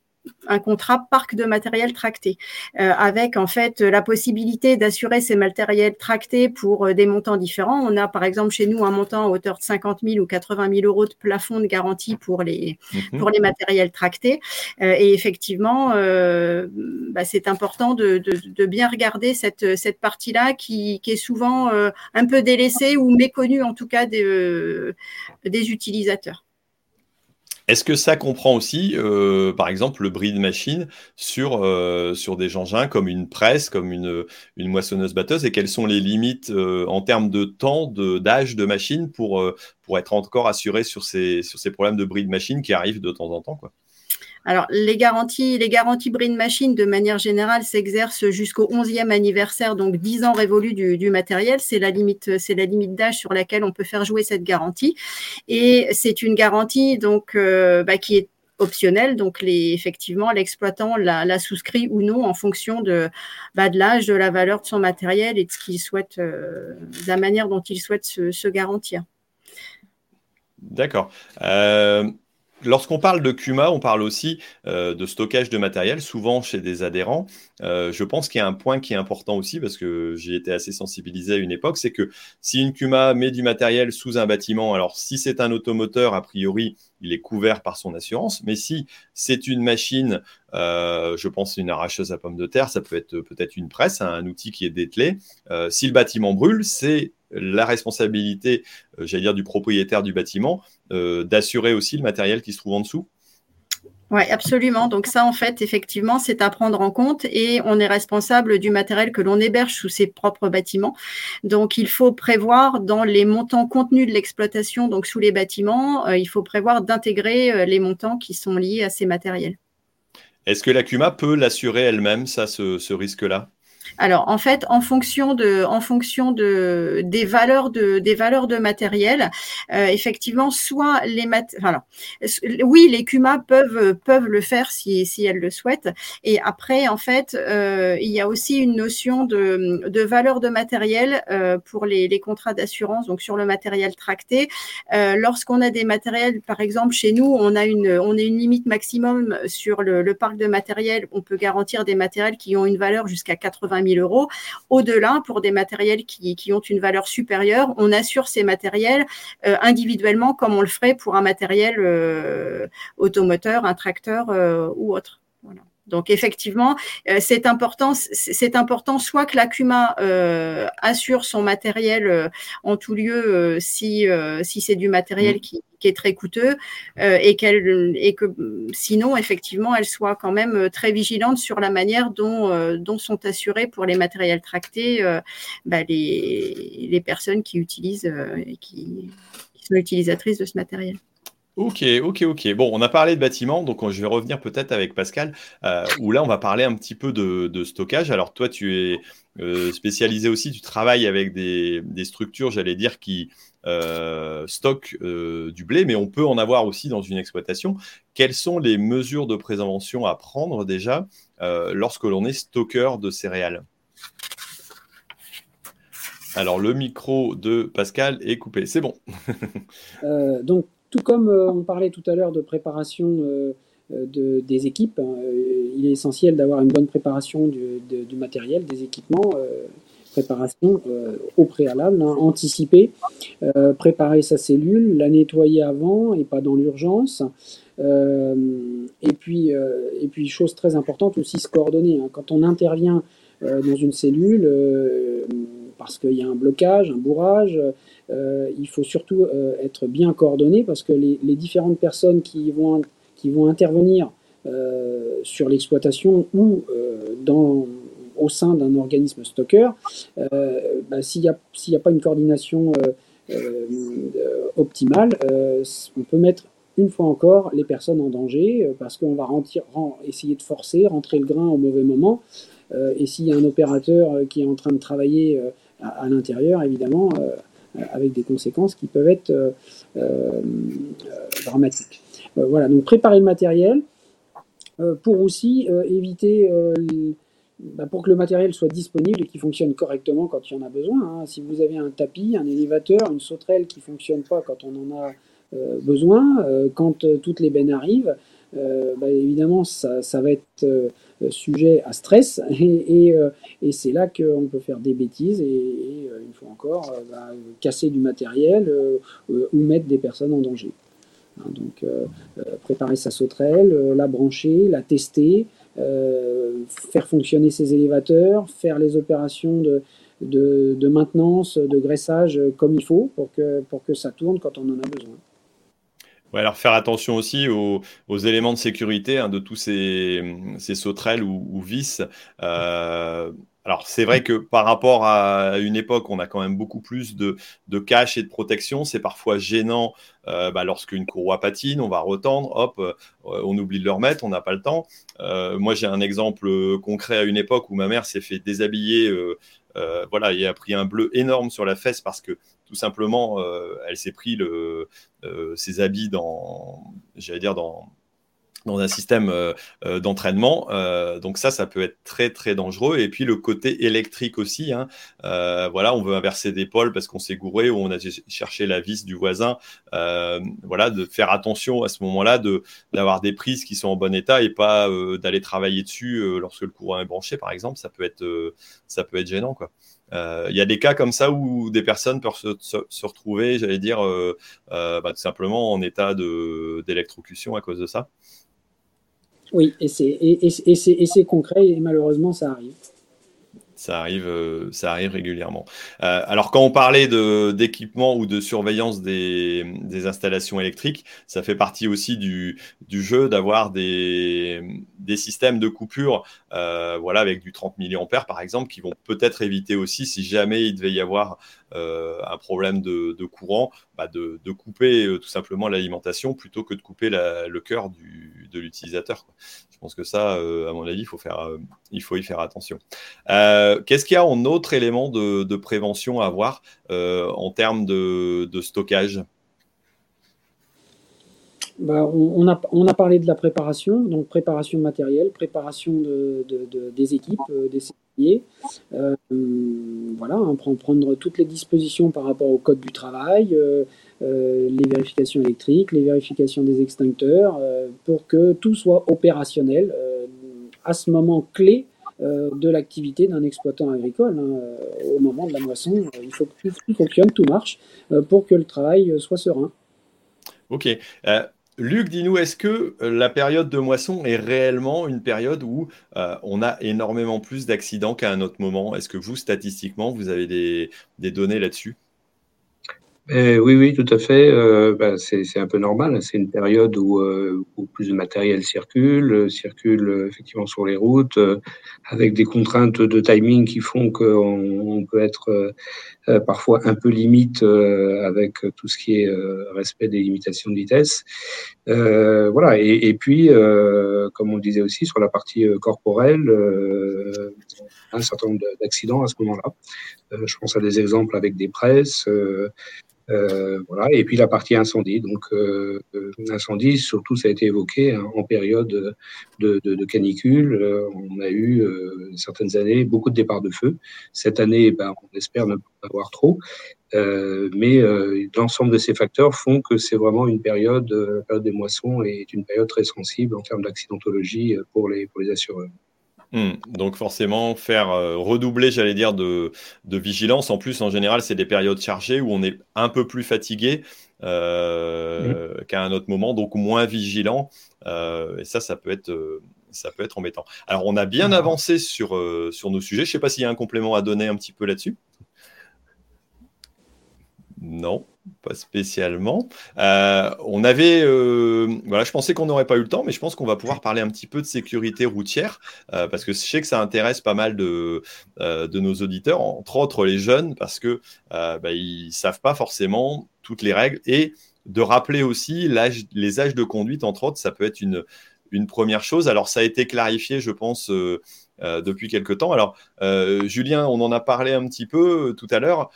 un contrat parc de matériel tracté, euh, avec en fait la possibilité d'assurer ces matériels tractés pour euh, des montants différents. On a par exemple chez nous un montant à hauteur de 50 000 ou 80 000 euros de plafond de garantie pour les, mhm. pour les matériels tractés. Euh, et effectivement, bah, c'est important de, de, bien regarder cette, cette partie-là qui, qui, est souvent un peu délaissée ou méconnue en tout cas des, des utilisateurs. Est-ce que ça comprend aussi, euh, par exemple, le bris de machine sur, euh, sur des engins comme une presse, comme une, moissonneuse-batteuse Et quelles sont les limites euh, en termes de temps, d'âge de, machine pour, pour être encore assuré sur ces, sur ces problèmes de bris de machine qui arrivent de temps en temps quoi? Alors, les garanties, les Machine, de manière générale, s'exercent jusqu'au 11e anniversaire, donc 10 ans révolus du, matériel. C'est la limite, c'est la limite d'âge sur laquelle on peut faire jouer cette garantie. Et c'est une garantie donc euh, bah, qui est optionnelle. Donc, les, effectivement, l'exploitant la, souscrit ou non en fonction de, bah, de l'âge, de la valeur de son matériel et de ce qu'il souhaite, euh, la manière dont il souhaite se, se garantir. D'accord. Euh, Lorsqu'on parle de CUMA, on parle aussi euh, de stockage de matériel, souvent chez des adhérents. Euh, je pense qu'il y a un point qui est important aussi, parce que j'ai été assez sensibilisé à une époque, c'est que si une CUMA met du matériel sous un bâtiment, alors si c'est un automoteur, a priori, il est couvert par son assurance, mais si c'est une machine, euh, je pense une arracheuse à pommes de terre, ça peut être peut-être une presse, un outil qui est dételé. si le bâtiment brûle, c'est la responsabilité, j'allais dire, du propriétaire du bâtiment, d'assurer aussi le matériel qui se trouve en dessous oui, absolument. Donc ça, en fait, effectivement, c'est à prendre en compte et on est responsable du matériel que l'on héberge sous ses propres bâtiments. Donc il faut prévoir dans les montants contenus de l'exploitation, donc sous les bâtiments, euh, il faut prévoir d'intégrer les montants qui sont liés à ces matériels. Est-ce que la CUMA peut l'assurer elle-même, ça, ce risque-là? Alors, en fait, en fonction de, en fonction de, des valeurs de, des valeurs de matériel, euh, effectivement, soit les mat enfin, oui, les CUMA peuvent, peuvent le faire si, si elles le souhaitent. Et après, en fait, euh, il y a aussi une notion de, de valeur de matériel euh, pour les, les contrats d'assurance, donc sur le matériel tracté. Lorsqu'on a des matériels, par exemple, chez nous, on a une, on a une limite maximum sur le, le parc de matériel. On peut garantir des matériels qui ont une valeur jusqu'à 80 000 euros. Au-delà, pour des matériels qui, ont une valeur supérieure, on assure ces matériels euh, individuellement comme on le ferait pour un matériel euh, automoteur, un tracteur euh, ou autre. Donc effectivement, c'est important, c'est important soit que l'ACUMA assure son matériel en tout lieu si, si c'est du matériel mmh. qui, qui est très coûteux euh, et, qu'elle, et que sinon, effectivement, elle soit quand même euh, très vigilante sur la manière dont, euh, dont sont assurés pour les matériels tractés bah, les, les, personnes qui utilisent et qui, sont utilisatrices de ce matériel. Ok, ok, ok. Bon, on a parlé de bâtiments, donc je vais revenir peut-être avec Pascal, où là, on va parler un petit peu de, stockage. Alors, toi, tu es spécialisé aussi, tu travailles avec des, structures, j'allais dire, qui, euh, stock euh, du blé, mais on peut en avoir aussi dans une exploitation. Quelles sont les mesures de prévention à prendre déjà euh, lorsque l'on est stockeur de céréales? Alors le micro de Pascal est coupé, c'est bon. donc tout comme on parlait tout à l'heure de préparation de, des équipes, hein, il est essentiel d'avoir une bonne préparation du, matériel, des équipements préparation euh, au préalable, hein, anticiper, euh, préparer sa cellule, la nettoyer avant et pas dans l'urgence. Euh, et, puis, et puis, chose très importante aussi, se coordonner. Hein. Quand on intervient dans une cellule, parce qu'il y a un blocage, un bourrage, il faut surtout être bien coordonné parce que les, différentes personnes qui vont, qui vont intervenir sur l'exploitation ou dans, au sein d'un organisme stocker, euh, bah, s'il n'y a, pas une coordination euh, euh, optimale, on peut mettre une fois encore les personnes en danger parce qu'on va essayer de forcer, rentrer le grain au mauvais moment. et s'il y a un opérateur qui est en train de travailler à, l'intérieur, évidemment, avec des conséquences qui peuvent être dramatiques. voilà, donc préparer le matériel pour aussi éviter bah, pour que le matériel soit disponible et qu'il fonctionne correctement quand il y en a besoin. Hein. Si vous avez un tapis, un élévateur, une sauterelle qui ne fonctionne pas quand on en a euh, besoin, euh, quand euh, toutes les bennes arrivent, bah, évidemment, ça, va être sujet à stress et, et, c'est là qu'on peut faire des bêtises et, une fois encore, bah, casser du matériel ou mettre des personnes en danger. Hein, donc, préparer sa sauterelle, la brancher, la tester, faire fonctionner ses élévateurs, faire les opérations de, de, maintenance, de graissage comme il faut pour que, pour que ça tourne quand on en a besoin. Ouais, alors faire attention aussi aux, éléments de sécurité hein, de tous ces, sauterelles ou, vis. Euh, alors c'est vrai que par rapport à une époque, on a quand même beaucoup plus de, de cache et de protection. C'est parfois gênant euh, bah, lorsqu'une courroie patine, on va retendre, hop, euh, on oublie de le remettre, on n'a pas le temps. moi j'ai un exemple concret à une époque où ma mère s'est fait déshabiller euh, voilà, il a pris un bleu énorme sur la fesse parce que tout simplement, euh, elle s'est pris euh, ses habits dans, j'allais dire dans dans un système euh, euh, d'entraînement. Euh, donc ça, ça peut être très très dangereux. Et puis le côté électrique aussi. Hein. voilà, on veut inverser des pôles parce qu'on s'est gouré ou on a cherché la vis du voisin. voilà, de faire attention à ce moment-là, de d'avoir des prises qui sont en bon état et pas d'aller travailler dessus lorsque le courant est branché, par exemple. Ça peut être ça peut être gênant. Il y a des cas comme ça où des personnes peuvent se, retrouver, j'allais dire, bah, tout simplement en état d'électrocution à cause de ça. Oui, et c'est et, et, et concret et malheureusement ça arrive. Ça arrive, euh, régulièrement. Euh, alors, quand on parlait d'équipement ou de surveillance des, installations électriques, ça fait partie aussi du, du jeu d'avoir des, systèmes de coupure, euh, voilà, avec du 30 mA par exemple, qui vont peut-être éviter aussi, si jamais il devait y avoir un problème de, courant, bah de, couper euh, tout simplement l'alimentation plutôt que de couper le cœur de l'utilisateur. Je pense que ça, euh, à mon avis, il faut, euh, y faire attention. Euh, qu'est-ce qu'il y a en autre élément de, prévention à avoir en termes de, stockage? Bah, on, a, on, a, parlé de la préparation, donc préparation matérielle, préparation de, des équipes, des salariés. voilà, prend, prendre toutes les dispositions par rapport au code du travail, euh, les vérifications électriques, les vérifications des extincteurs, euh, pour que tout soit opérationnel euh, à ce moment clé de l'activité d'un exploitant agricole. Hein, au moment de la moisson, il faut que tout fonctionne, tout marche, pour que le travail soit serein. Ok. Luc, dis-nous, est-ce que la période de moisson est réellement une période où on a énormément plus d'accidents qu'à un autre moment? Est-ce que vous, statistiquement, vous avez des données là-dessus? Eh oui, oui, tout à fait. Euh, bah, c'est un peu normal. C'est une période où, euh, où, plus de matériel circule, euh, circule euh, effectivement sur les routes, avec des contraintes de timing qui font qu'on on peut être parfois un peu limite avec tout ce qui est respect des limitations de vitesse. voilà. Et, et puis, comme on disait aussi, sur la partie corporelle, un certain nombre d'accidents à ce moment-là. je pense à des exemples avec des presses. Euh, voilà. Et puis la partie incendie. Donc, euh, l'incendie, surtout, ça a été évoqué hein, en période de, canicule. Euh, on a eu euh, certaines années beaucoup de départs de feu. Cette année, ben, on espère ne pas avoir trop. mais l'ensemble de ces facteurs font que c'est vraiment une période, la période des moissons est une période très sensible en termes d'accidentologie pour les, pour les assureurs. Hmm. Donc forcément, faire euh, redoubler, j'allais dire, de, vigilance. En plus, en général, c'est des périodes chargées où on est un peu plus fatigué euh, qu'à un autre moment, donc moins vigilant. Euh, et ça, ça peut être, ça peut être embêtant. Alors, on a bien avancé sur, sur nos sujets. Je ne sais pas s'il y a un complément à donner un petit peu là-dessus. Non pas spécialement. Euh, on avait, euh, voilà, je pensais qu'on n'aurait pas eu le temps, mais je pense qu'on va pouvoir parler un petit peu de sécurité routière euh, parce que je sais que ça intéresse pas mal de, de nos auditeurs, entre autres les jeunes, parce que bah, ils savent pas forcément toutes les règles et de rappeler aussi l'âge, les âges de conduite, entre autres, ça peut être une, une première chose. Alors ça a été clarifié, je pense. depuis quelque temps. Alors, Julien, on en a parlé un petit peu tout à l'heure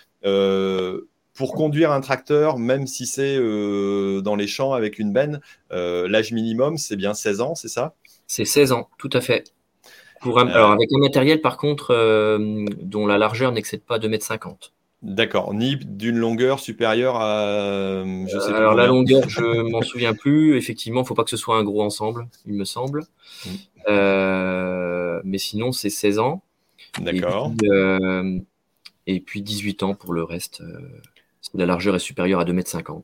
pour conduire un tracteur, même si c'est euh, dans les champs avec une benne, euh, l'âge minimum, c'est bien 16 ans, c'est ça? C'est 16 ans, tout à fait. Pour alors, avec un matériel, par contre, euh, dont la largeur n'excède pas 2,50 m. D'accord, ni d'une longueur supérieure à. Je sais Alors la longueur, je m'en souviens plus. Effectivement, il ne faut pas que ce soit un gros ensemble, il me semble. Mm. Euh, mais sinon, c'est 16 ans. D'accord. Et, puis 18 ans pour le reste. La largeur est supérieure à 2,50 m.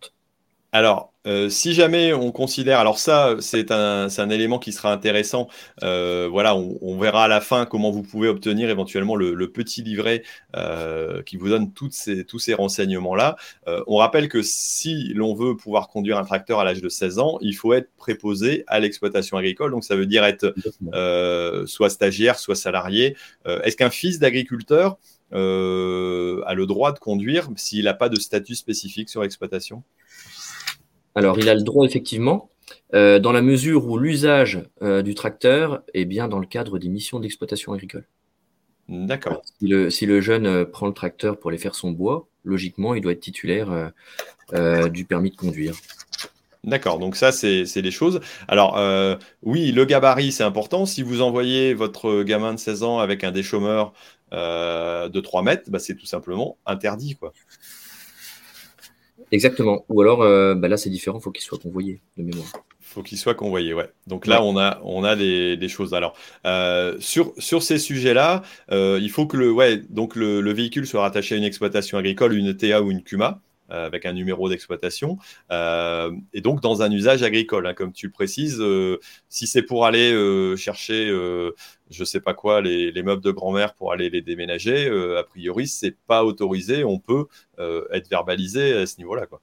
Alors, euh, si jamais on considère, alors ça, c'est un, un, élément qui sera intéressant. Euh, voilà, on, verra à la fin comment vous pouvez obtenir éventuellement le, petit livret euh, qui vous donne toutes ces, tous ces renseignements-là. on rappelle que si l'on veut pouvoir conduire un tracteur à l'âge de 16 ans, il faut être préposé à l'exploitation agricole. Donc, ça veut dire être soit stagiaire, soit salarié. Est-ce qu'un fils d'agriculteur a le droit de conduire s'il n'a pas de statut spécifique sur l'exploitation? Alors, il a le droit, effectivement, euh, dans la mesure où l'usage euh, du tracteur est bien dans le cadre des missions d'exploitation agricole. D'accord. Si le, jeune euh, prend le tracteur pour aller faire son bois, logiquement, il doit être titulaire du permis de conduire. D'accord, donc ça, c'est les choses. Alors, oui, le gabarit, c'est important. Si vous envoyez votre gamin de 16 ans avec un déchômeur de 3 mètres, bah, c'est tout simplement interdit. quoi. Exactement. Ou alors, euh, bah là, c'est différent, il faut qu'il soit convoyé de mémoire. faut qu'il soit convoyé, ouais. Donc là, on a, on a des, choses. Alors, euh, sur, sur ces sujets-là, euh, il faut que le, ouais, donc le, le, véhicule soit rattaché à une exploitation agricole, une ETA ou une CUMA. Euh, avec un numéro d'exploitation, euh, et donc dans un usage agricole, hein, comme tu le précises. Euh, si c'est pour aller chercher, je sais pas quoi, les, meubles de grand-mère pour aller les déménager, a priori, c'est pas autorisé. On peut être verbalisé à ce niveau-là, quoi.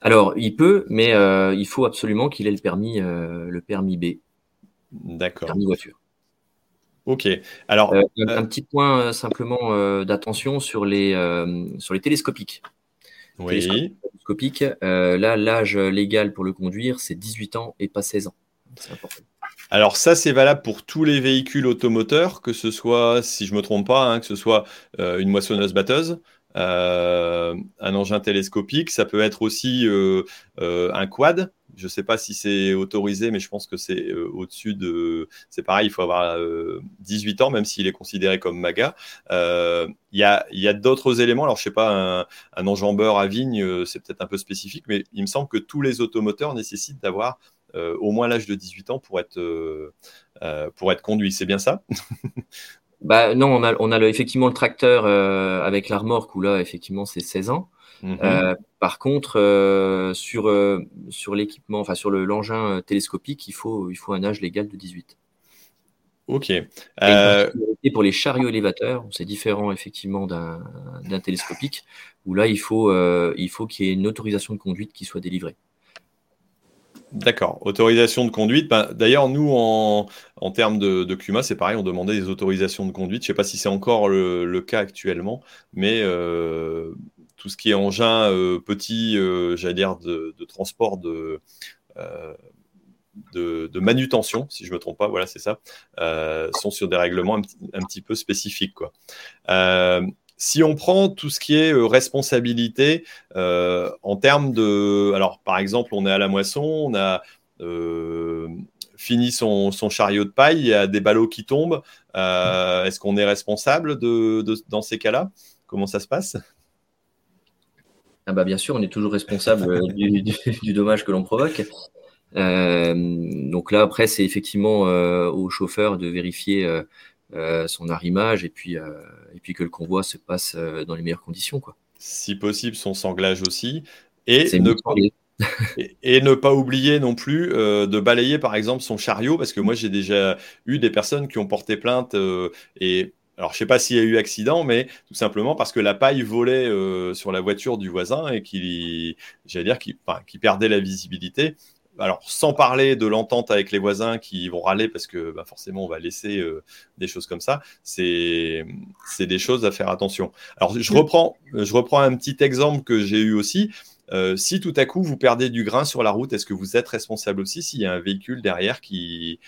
Alors, il peut, mais il faut absolument qu'il ait le permis, le permis B. D'accord. Permis voiture. Ok. Alors, un, petit point simplement d'attention sur les sur les télescopiques. Oui. Euh, là, l'âge légal pour le conduire, c'est 18 ans et pas 16 ans. C'est important. Alors ça, c'est valable pour tous les véhicules automoteurs, que ce soit, si je me trompe pas, hein, que ce soit euh, une moissonneuse-batteuse, euh, un engin télescopique, ça peut être aussi un quad, je ne sais pas si c'est autorisé, mais je pense que c'est euh, au-dessus de. C'est pareil, il faut avoir 18 euh, ans, même s'il est considéré comme MAGA. Euh, il y a, d'autres éléments. Alors, je ne sais pas, un, enjambeur à vigne, c'est peut-être un peu spécifique, mais il me semble que tous les automoteurs nécessitent d'avoir au moins l'âge de 18 ans pour être, pour être conduit. C'est bien ça? Bah, Non, on a effectivement le tracteur avec la remorque où là, effectivement, c'est 16 ans. Mhm. Euh, par contre, euh, sur, euh, sur l'équipement, enfin sur l'engin télescopique, il faut, il faut un âge légal de 18. Ok. Et pour les chariots élévateurs, c'est différent effectivement d'un télescopique, où là, il faut il faut qu'il y ait une autorisation de conduite qui soit délivrée. D'accord. Autorisation de conduite. Ben, d'ailleurs, nous, en, en, termes de, de CUMA, c'est pareil, on demandait des autorisations de conduite. Je ne sais pas si c'est encore le, cas actuellement, mais tout ce qui est engin euh, petit, euh, j'allais dire, de, transport de, euh, de, manutention, si je ne me trompe pas, voilà, c'est ça, sont sur des règlements un, petit peu spécifiques. Quoi. si on prend tout ce qui est responsabilité en termes de. Alors, par exemple, on est à la moisson, on a fini son, chariot de paille, il y a des ballots qui tombent. Est-ce qu'on est responsable de, dans ces cas-là? Comment ça se passe? Ah bah bien sûr, on est toujours responsable euh, du, dommage que l'on provoque. Euh, donc là, après, c'est effectivement euh, au chauffeur de vérifier son arrimage et puis, et puis que le convoi se passe dans les meilleures conditions. Quoi. Si possible, son sanglage aussi. Et ne, et, ne, pas oublier non plus de balayer par exemple son chariot, parce que moi j'ai déjà eu des personnes qui ont porté plainte et alors, je ne sais pas s'il y a eu accident, mais tout simplement parce que la paille volait euh, sur la voiture du voisin et qu'il, j'allais dire, qu'il perdait la visibilité. Alors, sans parler de l'entente avec les voisins qui vont râler parce que bah, forcément, on va laisser euh, des choses comme ça, c'est des choses à faire attention. Alors, je reprends, je reprends un petit exemple que j'ai eu aussi. Euh, si tout à coup, vous perdez du grain sur la route, est-ce que vous êtes responsable aussi s'il y a un véhicule derrière qui,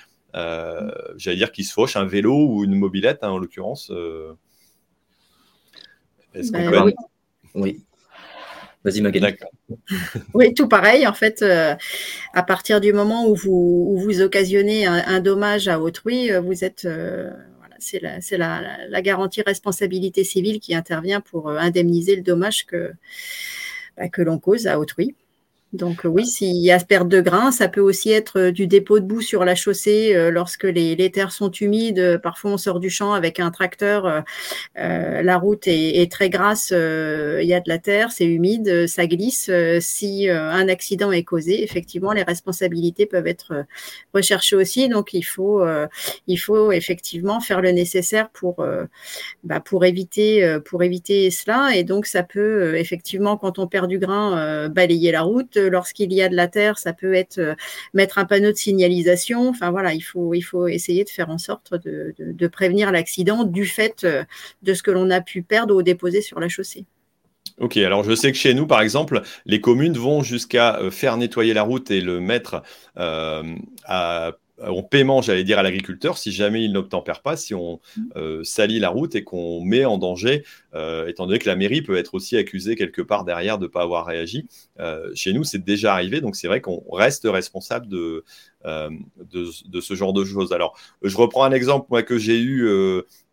j'allais dire qu'il se fauche un vélo ou une mobilette, hein, en l'occurrence. Euh, est-ce qu'on ben peut... Oui. Vas-y, Magali. Oui, tout pareil. En fait, euh, à partir du moment où vous, vous occasionnez un, dommage à autrui, vous êtes, c'est la, la, la, garantie responsabilité civile qui intervient pour indemniser le dommage que, bah, que l'on cause à autrui. Donc euh, oui, s'il y a perte de grains, ça peut aussi être euh, du dépôt de boue sur la chaussée euh, lorsque les, terres sont humides. Parfois, on sort du champ avec un tracteur, la route est, très grasse, il y a de la terre, c'est humide, ça glisse. si un accident est causé, effectivement, les responsabilités peuvent être recherchées aussi. Donc il faut, il faut effectivement faire le nécessaire pour, bah, pour éviter, pour éviter cela. Et donc ça peut effectivement, quand on perd du grain, balayer la route lorsqu'il y a de la terre, ça peut être euh, mettre un panneau de signalisation. Enfin voilà, il faut, essayer de faire en sorte de, prévenir l'accident du fait euh, de ce que l'on a pu perdre ou déposer sur la chaussée. Ok, alors je sais que chez nous, par exemple, les communes vont jusqu'à euh, faire nettoyer la route et le mettre à en paiement, j'allais dire, à l'agriculteur, si jamais il n'obtempère pas, si on mmh. euh, salit la route et qu'on met en danger, euh, étant donné que la mairie peut être aussi accusée quelque part derrière de ne pas avoir réagi. Euh, chez nous, c'est déjà arrivé, donc c'est vrai qu'on reste responsable de, de, ce genre de choses. Alors, je reprends un exemple moi, que j'ai eu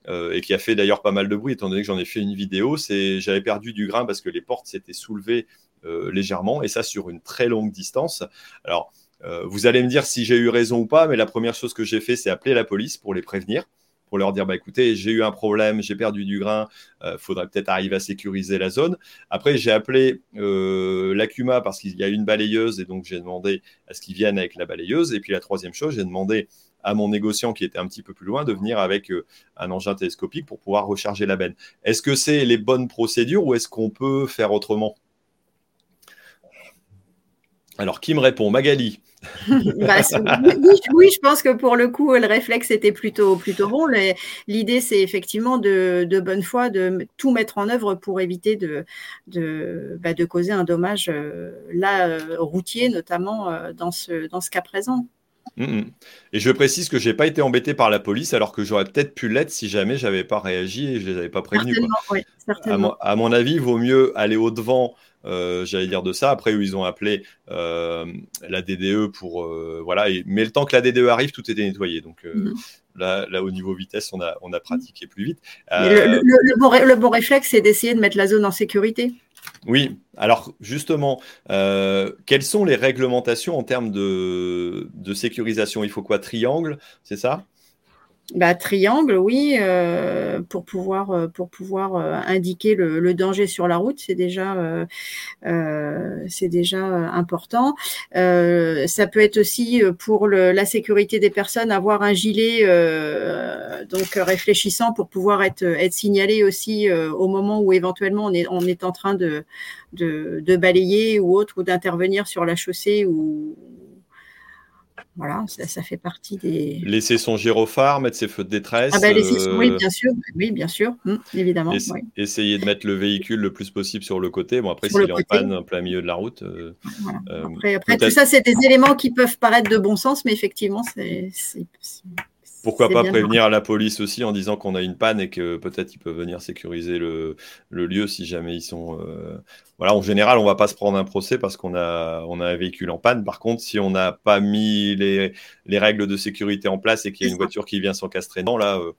et qui a fait d'ailleurs pas mal de bruit, étant donné que j'en ai fait une vidéo, c'est j'avais perdu du grain parce que les portes s'étaient soulevées légèrement, et ça sur une très longue distance. Alors, euh, vous allez me dire si j'ai eu raison ou pas, mais la première chose que j'ai fait, c'est appeler la police pour les prévenir, pour leur dire bah, écoutez, j'ai eu un problème, j'ai perdu du grain, il euh, faudrait peut-être arriver à sécuriser la zone. Après, j'ai appelé euh, l'ACUMA parce qu'il y a une balayeuse et donc j'ai demandé à ce qu'ils viennent avec la balayeuse. Et puis la troisième chose, j'ai demandé à mon négociant qui était un petit peu plus loin de venir avec un engin télescopique pour pouvoir recharger la benne. Est-ce que c'est les bonnes procédures ou est-ce qu'on peut faire autrement? Alors, qui me répond Magali bah, oui, je pense que pour le coup, le réflexe était plutôt, plutôt bon. L'idée, c'est effectivement de, bonne foi de tout mettre en œuvre pour éviter de, de, bah, causer un dommage euh, là, euh, routier, notamment euh, dans, ce, dans ce cas présent. Mmh. Et je précise que je n'ai pas été embêté par la police alors que j'aurais peut-être pu l'être si jamais j'avais pas réagi et je les avais pas prévenus. à, mon, avis, il vaut mieux aller au devant euh, j'allais dire de ça. Après, ils ont appelé euh, la DDE pour euh, voilà. mais le temps que la DDE arrive, tout était nettoyé. Donc mhm. là, là, au niveau vitesse, on a on a pratiqué plus vite. Le, bon, réflexe, c'est d'essayer de mettre la zone en sécurité. Oui, alors justement, quelles sont les réglementations en termes de, de sécurisation? Il faut quoi? Triangle, c'est ça? Bah, triangle, oui, euh, pour pouvoir, euh, pour pouvoir euh, indiquer le, danger sur la route, c'est déjà, c'est déjà important. ça peut être aussi pour la sécurité des personnes, avoir un gilet donc réfléchissant pour pouvoir être, être signalé aussi au moment où éventuellement on est, on est en train de, de, de balayer ou autre, ou d'intervenir sur la chaussée ou, voilà, ça, fait partie des. Laisser son gyrophare, mettre ses feux de détresse. Ah ben, Oui, bien sûr, oui, bien sûr, hum, évidemment. Essayer de mettre le véhicule le plus possible sur le côté. Bon, après, s'il est en panne en plein milieu de la route. Euh, euh, après, tout ça, c'est des éléments qui peuvent paraître de bon sens, mais effectivement, c'est pourquoi pas prévenir la police aussi en disant qu'on a une panne et que peut-être ils peuvent venir sécuriser le, lieu si jamais ils sont. Euh, voilà, en général, on va pas se prendre un procès parce qu'on a, on a un véhicule en panne. Par contre, si on n'a pas mis les, règles de sécurité en place et qu'il y a une voiture qui vient s'encastrer dans, là, euh,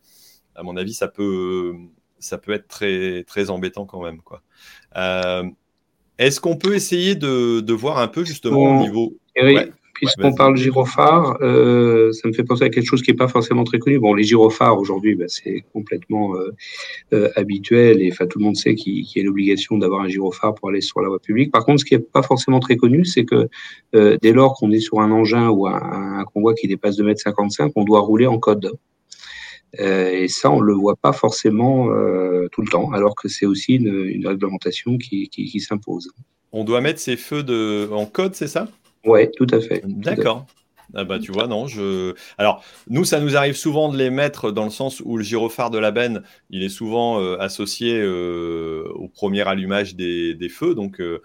à mon avis, ça peut, ça peut être très, très embêtant quand même. Quoi. Euh, est-ce qu'on peut essayer de, voir un peu justement au niveau. Puisqu'on parle gyrophare, euh, ça me fait penser à quelque chose qui n'est pas forcément très connu. Bon, les gyrophares aujourd'hui, bah, c'est complètement euh, euh, habituel et enfin tout le monde sait qu'il y a l'obligation d'avoir un gyrophare pour aller sur la voie publique. Par contre, ce qui n'est pas forcément très connu, c'est que dès lors qu'on est sur un engin ou un, convoi qui dépasse 2,55 m, on doit rouler en code. et ça, on ne le voit pas forcément tout le temps, alors que c'est aussi une, réglementation qui, qui s'impose. On doit mettre ses feux de... en code, c'est ça? Oui, tout à fait. D'accord. Ah bah tu vois, non, je... Alors, nous, ça nous arrive souvent de les mettre dans le sens où le gyrophare de la benne, il est souvent euh, associé euh, au premier allumage des, feux. Donc, euh,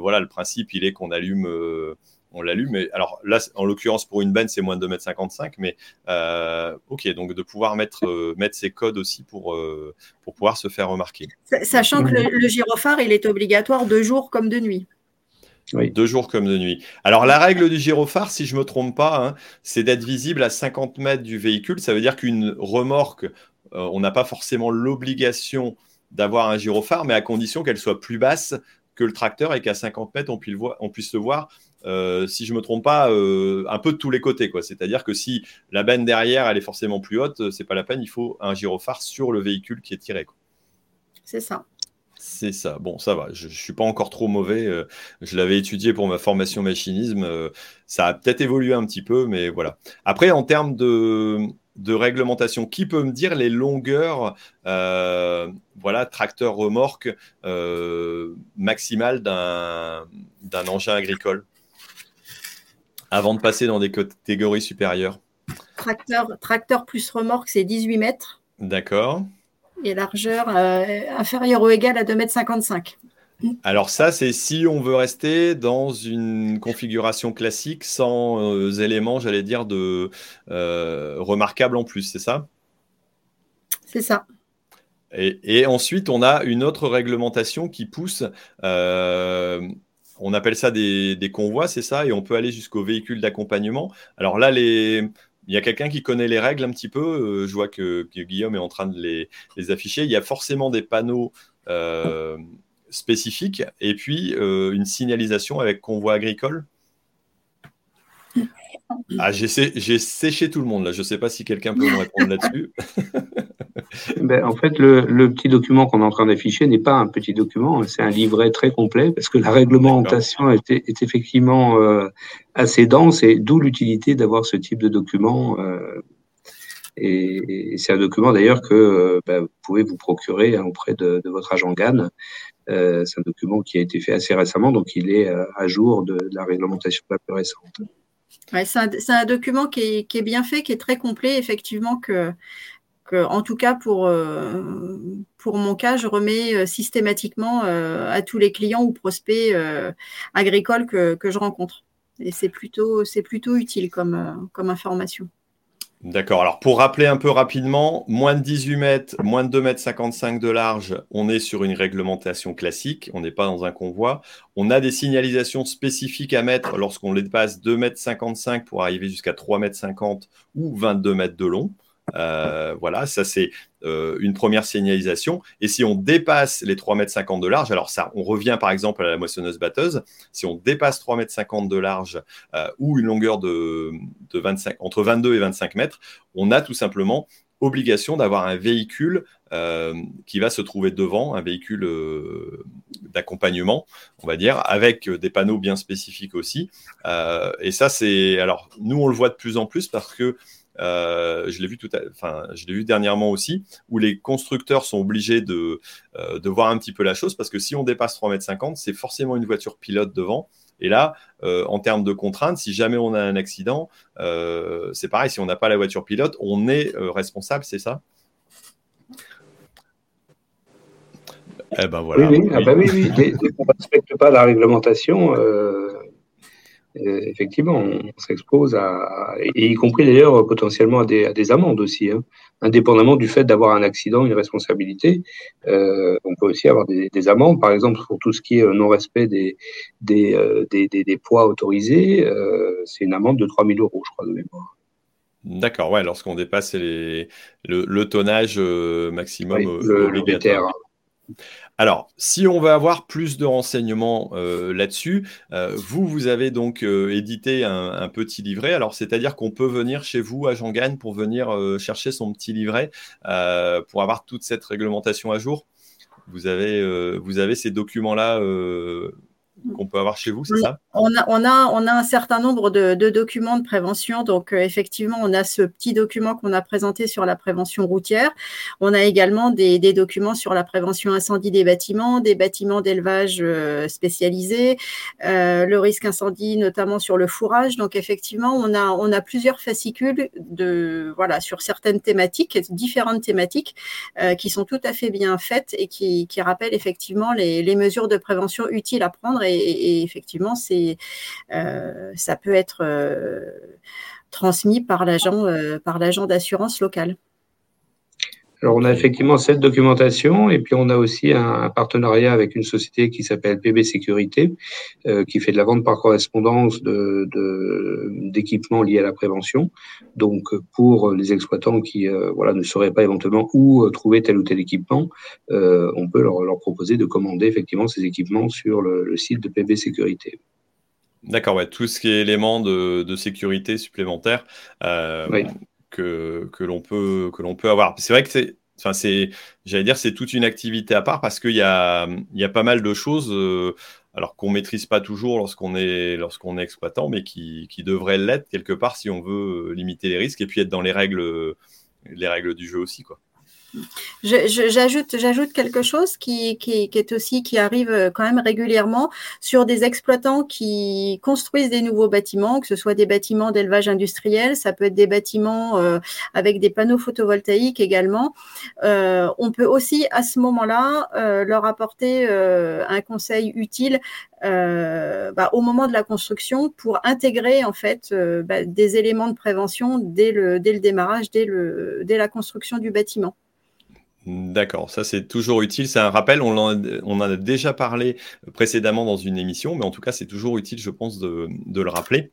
voilà, le principe, il est qu'on allume, on l'allume. Mais alors là, en l'occurrence, pour une benne, c'est moins de 2,55 m. Mais ok, donc de pouvoir mettre, mettre ces codes aussi pour, pour pouvoir se faire remarquer. Sachant que le, le gyrophare, il est obligatoire de jour comme de nuit. Deux jours comme de nuit. Alors, la règle du gyrophare, si je ne me trompe pas, hein, c'est d'être visible à 50 mètres du véhicule. Ça veut dire qu'une remorque on n'a pas forcément l'obligation d'avoir un gyrophare, mais à condition qu'elle soit plus basse que le tracteur et qu'à 50 mètres, on puisse, on puisse le voir, euh, si je ne me trompe pas, euh, un peu de tous les côtés. C'est-à-dire que si la benne derrière, elle est forcément plus haute, euh, c'est pas la peine, il faut un gyrophare sur le véhicule qui est tiré. C'est ça. C'est ça. Bon, ça va. Je ne suis pas encore trop mauvais. je l'avais étudié pour ma formation machinisme. ça a peut-être évolué un petit peu, mais voilà. Après, en termes de, de réglementation. Qui peut me dire les longueurs, euh, voilà, tracteur remorque euh, maximales d'un engin agricole avant de passer dans des catégories supérieures? Tracteur, tracteur plus remorque, c'est 18 mètres. D'accord. Et largeur euh, inférieure ou égale à 2 mètres 55. Alors ça, c'est si on veut rester dans une configuration classique sans euh, éléments, j'allais dire, de euh, remarquables en plus, c'est ça? C'est ça. Et, ensuite, on a une autre réglementation qui pousse, euh, on appelle ça des, convois, c'est ça, et on peut aller jusqu'au véhicule d'accompagnement. Alors là, les, il y a quelqu'un qui connaît les règles un petit peu. je vois que, Guillaume est en train de les, afficher. Il y a forcément des panneaux spécifique et puis euh, une signalisation avec convoi agricole ah, j'ai, séché tout le monde là. Je ne sais pas si quelqu'un peut me répondre là-dessus. ben, en fait, le, petit document qu'on est en train d'afficher n'est pas un petit document, c'est un livret très complet parce que la réglementation est, est, effectivement euh, assez dense et d'où l'utilité d'avoir ce type de document. Euh, et, c'est un document d'ailleurs que ben, vous pouvez vous procurer hein, auprès de, de, votre agent GAN euh, c'est un document qui a été fait assez récemment, donc il est euh, à jour de, la réglementation la plus récente. C'est un, document qui est, bien fait, qui est très complet, effectivement, que, en tout cas pour, euh, pour mon cas, je remets systématiquement à tous les clients ou prospects agricoles que, je rencontre. Et c'est plutôt, plutôt utile comme information. D'accord. Alors, pour rappeler un peu rapidement, moins de 18 mètres, moins de 2 mètres 55 de large, on est sur une réglementation classique. On n'est pas dans un convoi. On a des signalisations spécifiques à mettre lorsqu'on dépasse 2 mètres 55 pour arriver jusqu'à 3 mètres 50 ou 22 mètres de long. Euh, voilà, ça c'est euh, une première signalisation. Et si on dépasse les 3,50 m de large, alors ça, on revient par exemple à la moissonneuse batteuse, si on dépasse 3,50 m de large euh, ou une longueur de, 25, entre 22 et 25 mètres, on a tout simplement obligation d'avoir un véhicule qui va se trouver devant, un véhicule d'accompagnement, on va dire, avec des panneaux bien spécifiques aussi. et ça, c'est. Alors, nous, on le voit de plus en plus parce que euh, je l'ai vu tout, enfin, je l'ai vu dernièrement aussi, où les constructeurs sont obligés de, euh, de voir un petit peu la chose parce que si on dépasse 3,50 m, c'est forcément une voiture pilote devant. Et là, euh, en termes de contraintes, si jamais on a un accident, c'est pareil, si on n'a pas la voiture pilote, on est responsable, c'est ça? Eh ben voilà. Oui, oui. Ah bah oui, oui. Dès, qu'on ne respecte pas la réglementation, euh, effectivement, on s'expose à, et y compris d'ailleurs potentiellement à des, à des amendes aussi, hein. indépendamment du fait d'avoir un accident, une responsabilité. Euh, on peut aussi avoir des, des, amendes, par exemple pour tout ce qui est euh, non-respect des, des, euh, des, poids autorisés, euh, c'est une amende de 3000 euros, je crois, de mémoire. D'accord, ouais, lorsqu'on dépasse les, le, le, tonnage maximum oui, le, alors, si on veut avoir plus de renseignements euh, là-dessus, euh, vous, vous avez donc euh, édité un, petit livret. Alors, c'est-à-dire qu'on peut venir chez vous à Jean Gagne pour venir chercher son petit livret pour avoir toute cette réglementation à jour. Vous avez, vous avez ces documents-là qu'on peut avoir chez vous, c'est ça? On a, on, a, on a un certain nombre de, documents de prévention. Donc, euh, effectivement, on a ce petit document qu'on a présenté sur la prévention routière. On a également des, documents sur la prévention incendie des bâtiments, des bâtiments d'élevage euh, spécialisés, euh, le risque incendie, notamment sur le fourrage. Donc, effectivement, on a, on a plusieurs fascicules de, voilà, sur certaines thématiques, différentes thématiques, qui sont tout à fait bien faites et qui, qui rappellent effectivement les, les mesures de prévention utiles à prendre et, effectivement, c'est, euh, ça peut être euh, transmis par l'agent, euh, par l'agent d'assurance locale. Alors, on a effectivement cette documentation et puis on a aussi un, partenariat avec une société qui s'appelle PB Sécurité, euh, qui fait de la vente par correspondance d'équipements de, liés à la prévention. Donc, pour les exploitants qui euh, voilà, ne sauraient pas éventuellement où trouver tel ou tel équipement, euh, on peut leur, leur, proposer de commander effectivement ces équipements sur le, le site de PB Sécurité. D'accord, ouais, tout ce qui est élément de, de sécurité supplémentaire. Euh, oui que, l'on peut, avoir. C'est vrai que c'est, j'allais dire, c'est toute une activité à part parce qu'il y a, pas mal de choses, euh, alors qu'on maîtrise pas toujours lorsqu'on est, exploitant, mais qui, qui devraient l'être quelque part si on veut limiter les risques et puis être dans les règles, les règles du jeu aussi, quoi. J'ajoute, j'ajoute quelque chose qui, qui, qui, est aussi qui arrive euh, quand même régulièrement sur des exploitants qui construisent des nouveaux bâtiments, que ce soit des bâtiments d'élevage industriel, ça peut être des bâtiments euh, avec des panneaux photovoltaïques également. Euh, on peut aussi à ce moment-là euh, leur apporter euh, un conseil utile bah, au moment de la construction pour intégrer en fait bah, des éléments de prévention dès le, dès le démarrage, dès, le, dès la construction du bâtiment. D'accord, ça c'est toujours utile. C'est un rappel, on en, a, déjà parlé précédemment dans une émission, mais en tout cas c'est toujours utile, je pense, de, de le rappeler.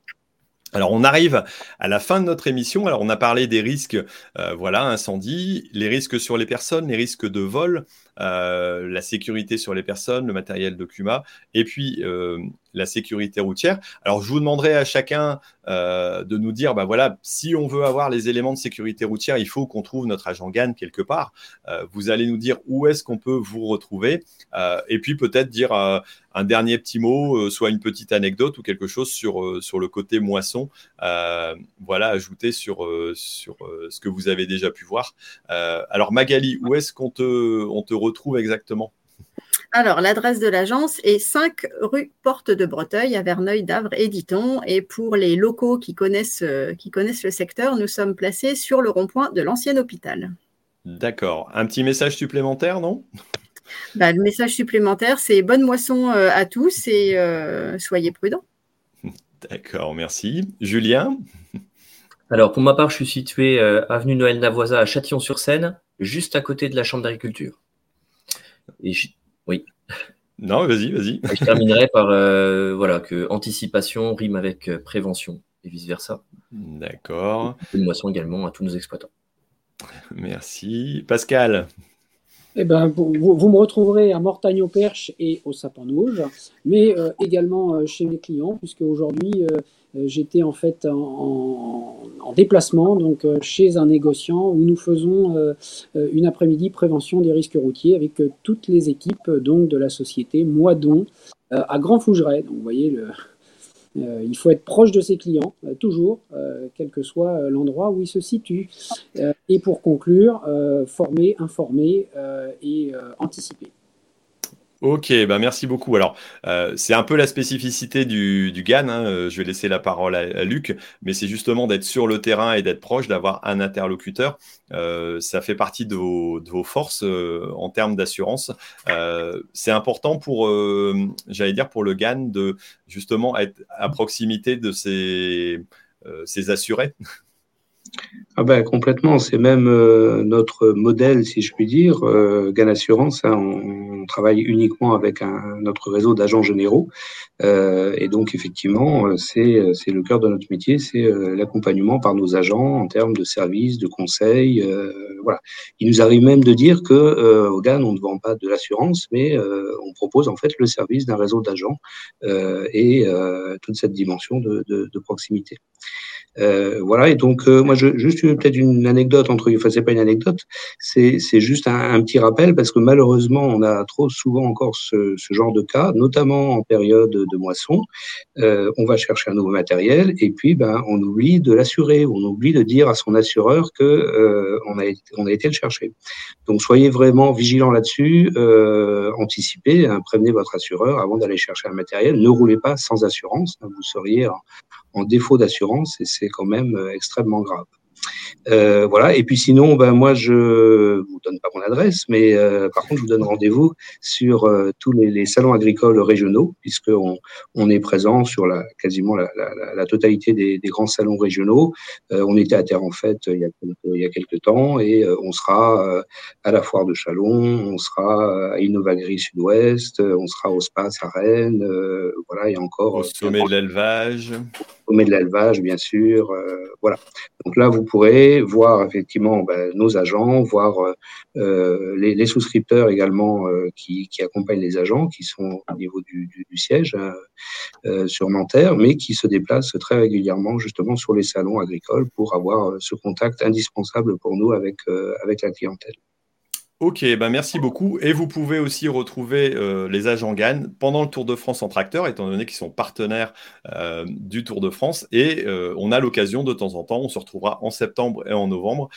Alors on arrive à la fin de notre émission. Alors on a parlé des risques, euh, voilà, incendie, les risques sur les personnes, les risques de vol, euh, la sécurité sur les personnes, le matériel de CUMA, et puis euh, la sécurité routière. Alors, je vous demanderai à chacun euh, de nous dire, bah voilà, si on veut avoir les éléments de sécurité routière, il faut qu'on trouve notre agent GAN quelque part. Vous allez nous dire où est-ce qu'on peut vous retrouver, et puis peut-être dire un dernier petit mot, soit une petite anecdote ou quelque chose sur sur le côté moisson. voilà, ajouter sur sur ce que vous avez déjà pu voir. alors Magali, où est-ce qu'on te on te retrouve exactement alors, l'adresse de l'agence est 5 rue Porte de Breteuil à Verneuil d'Avre et Diton. Et pour les locaux qui connaissent, euh, qui connaissent le secteur, nous sommes placés sur le rond-point de l'ancien hôpital. D'accord. Un petit message supplémentaire, non? Bah, Le message supplémentaire, c'est bonne moisson euh, à tous et euh, soyez prudents. D'accord, merci. Julien? Alors, pour ma part, je suis situé avenue Noël Navoisa à Châtillon-sur-Seine, juste à côté de la Chambre d'agriculture. Et oui. Non, vas-y, vas-y. je terminerai par euh, voilà que anticipation rime avec euh, prévention et vice versa. D'accord. Une moisson également à tous nos exploitants. Merci, Pascal. Eh ben, vous, vous, me retrouverez à Mortagne au Perche et au Sapin Auge, mais euh, également euh, chez mes clients, puisque aujourd'hui euh, j'étais en fait en, en, déplacement donc chez un négociant où nous faisons une après-midi prévention des risques routiers avec toutes les équipes donc de la société Moidon à Grand Fougeray. Donc vous voyez le, euh, il faut être proche de ses clients, euh, toujours, euh, quel que soit l'endroit où il se situe. et pour conclure, former, informer et anticiper. Ok, bah merci beaucoup. Alors, euh, c'est un peu la spécificité du, du GAN. Hein. Euh, je vais laisser la parole à, Luc, mais c'est justement d'être sur le terrain et d'être proche, d'avoir un interlocuteur. Euh, ça fait partie de vos, de vos forces euh, en termes d'assurance. Euh, c'est important pour, j'allais dire, pour le GAN de justement être à proximité de ses, ses assurés. Ah ben, complètement, c'est même euh, notre modèle, si je puis dire. Euh, GAN Assurance, hein, on, travaille uniquement avec un, notre réseau d'agents généraux. Euh, et donc, effectivement, euh, c'est, c'est le cœur de notre métier, c'est euh, l'accompagnement par nos agents en termes de services, de conseils. voilà. Il nous arrive même de dire que au GAN, on ne vend pas de l'assurance, mais on propose en fait le service d'un réseau d'agents et toute cette dimension de, proximité. Euh, voilà, et donc euh, moi, juste peut-être une anecdote entre, enfin c'est pas une anecdote, c'est juste un, un, petit rappel parce que malheureusement, on a trop souvent encore ce, ce genre de cas, notamment en période de moisson. Euh, on va chercher un nouveau matériel et puis ben on oublie de l'assurer, on oublie de dire à son assureur que euh, on a on été le chercher. Donc soyez vraiment vigilants là-dessus, euh, anticipez, hein, prévenez votre assureur avant d'aller chercher un matériel. Ne roulez pas sans assurance, hein, vous seriez en défaut d'assurance et c'est quand même extrêmement grave. Euh, voilà. Et puis sinon, ben moi, je vous donne pas mon adresse, mais euh, par contre, je vous donne rendez-vous sur euh, tous les, les, salons agricoles régionaux, puisqu'on on est présent sur la, quasiment la, la, la totalité des, des, grands salons régionaux. On était à Terre en fait il y a quelques, il y a quelques temps et on sera à la foire de Chalon, on sera à Innovagri Sud-Ouest, on sera au Space à Rennes. voilà, a encore au sommet de l'élevage. Au sommet de l'élevage, bien sûr. voilà. Donc là, vous pourrez voir effectivement ben, nos agents, voir euh, euh, les, les, souscripteurs également euh, qui, qui, accompagnent les agents, qui sont au niveau du, du, du siège euh, sur Nanterre, mais qui se déplacent très régulièrement justement sur les salons agricoles pour avoir ce contact indispensable pour nous avec, avec la clientèle. Ok, ben merci beaucoup. Et vous pouvez aussi retrouver euh, les agents GAN pendant le Tour de France en tracteur, étant donné qu'ils sont partenaires euh, du Tour de France. Et euh, on a l'occasion de temps en temps, on se retrouvera en septembre et en novembre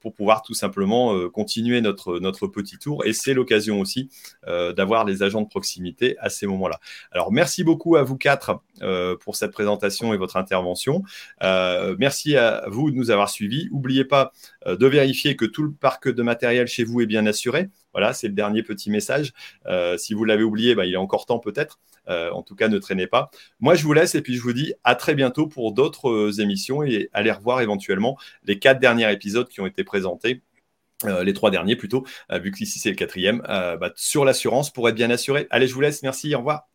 pour pouvoir tout simplement continuer notre, notre petit tour. Et c'est l'occasion aussi d'avoir les agents de proximité à ces moments-là. Alors merci beaucoup à vous quatre pour cette présentation et votre intervention. merci à vous de nous avoir suivis. N'oubliez pas de vérifier que tout le parc de matériel chez vous bien assuré. Voilà, c'est le dernier petit message. Euh, si vous l'avez oublié, bah, il est encore temps peut-être. Euh, en tout cas, ne traînez pas. Moi, je vous laisse et puis je vous dis à très bientôt pour d'autres euh, émissions et allez revoir éventuellement les quatre derniers épisodes qui ont été présentés. Les trois derniers plutôt, vu qu'ici c'est le quatrième, bah, sur l'assurance pour être bien assuré. Allez, je vous laisse, merci, au revoir.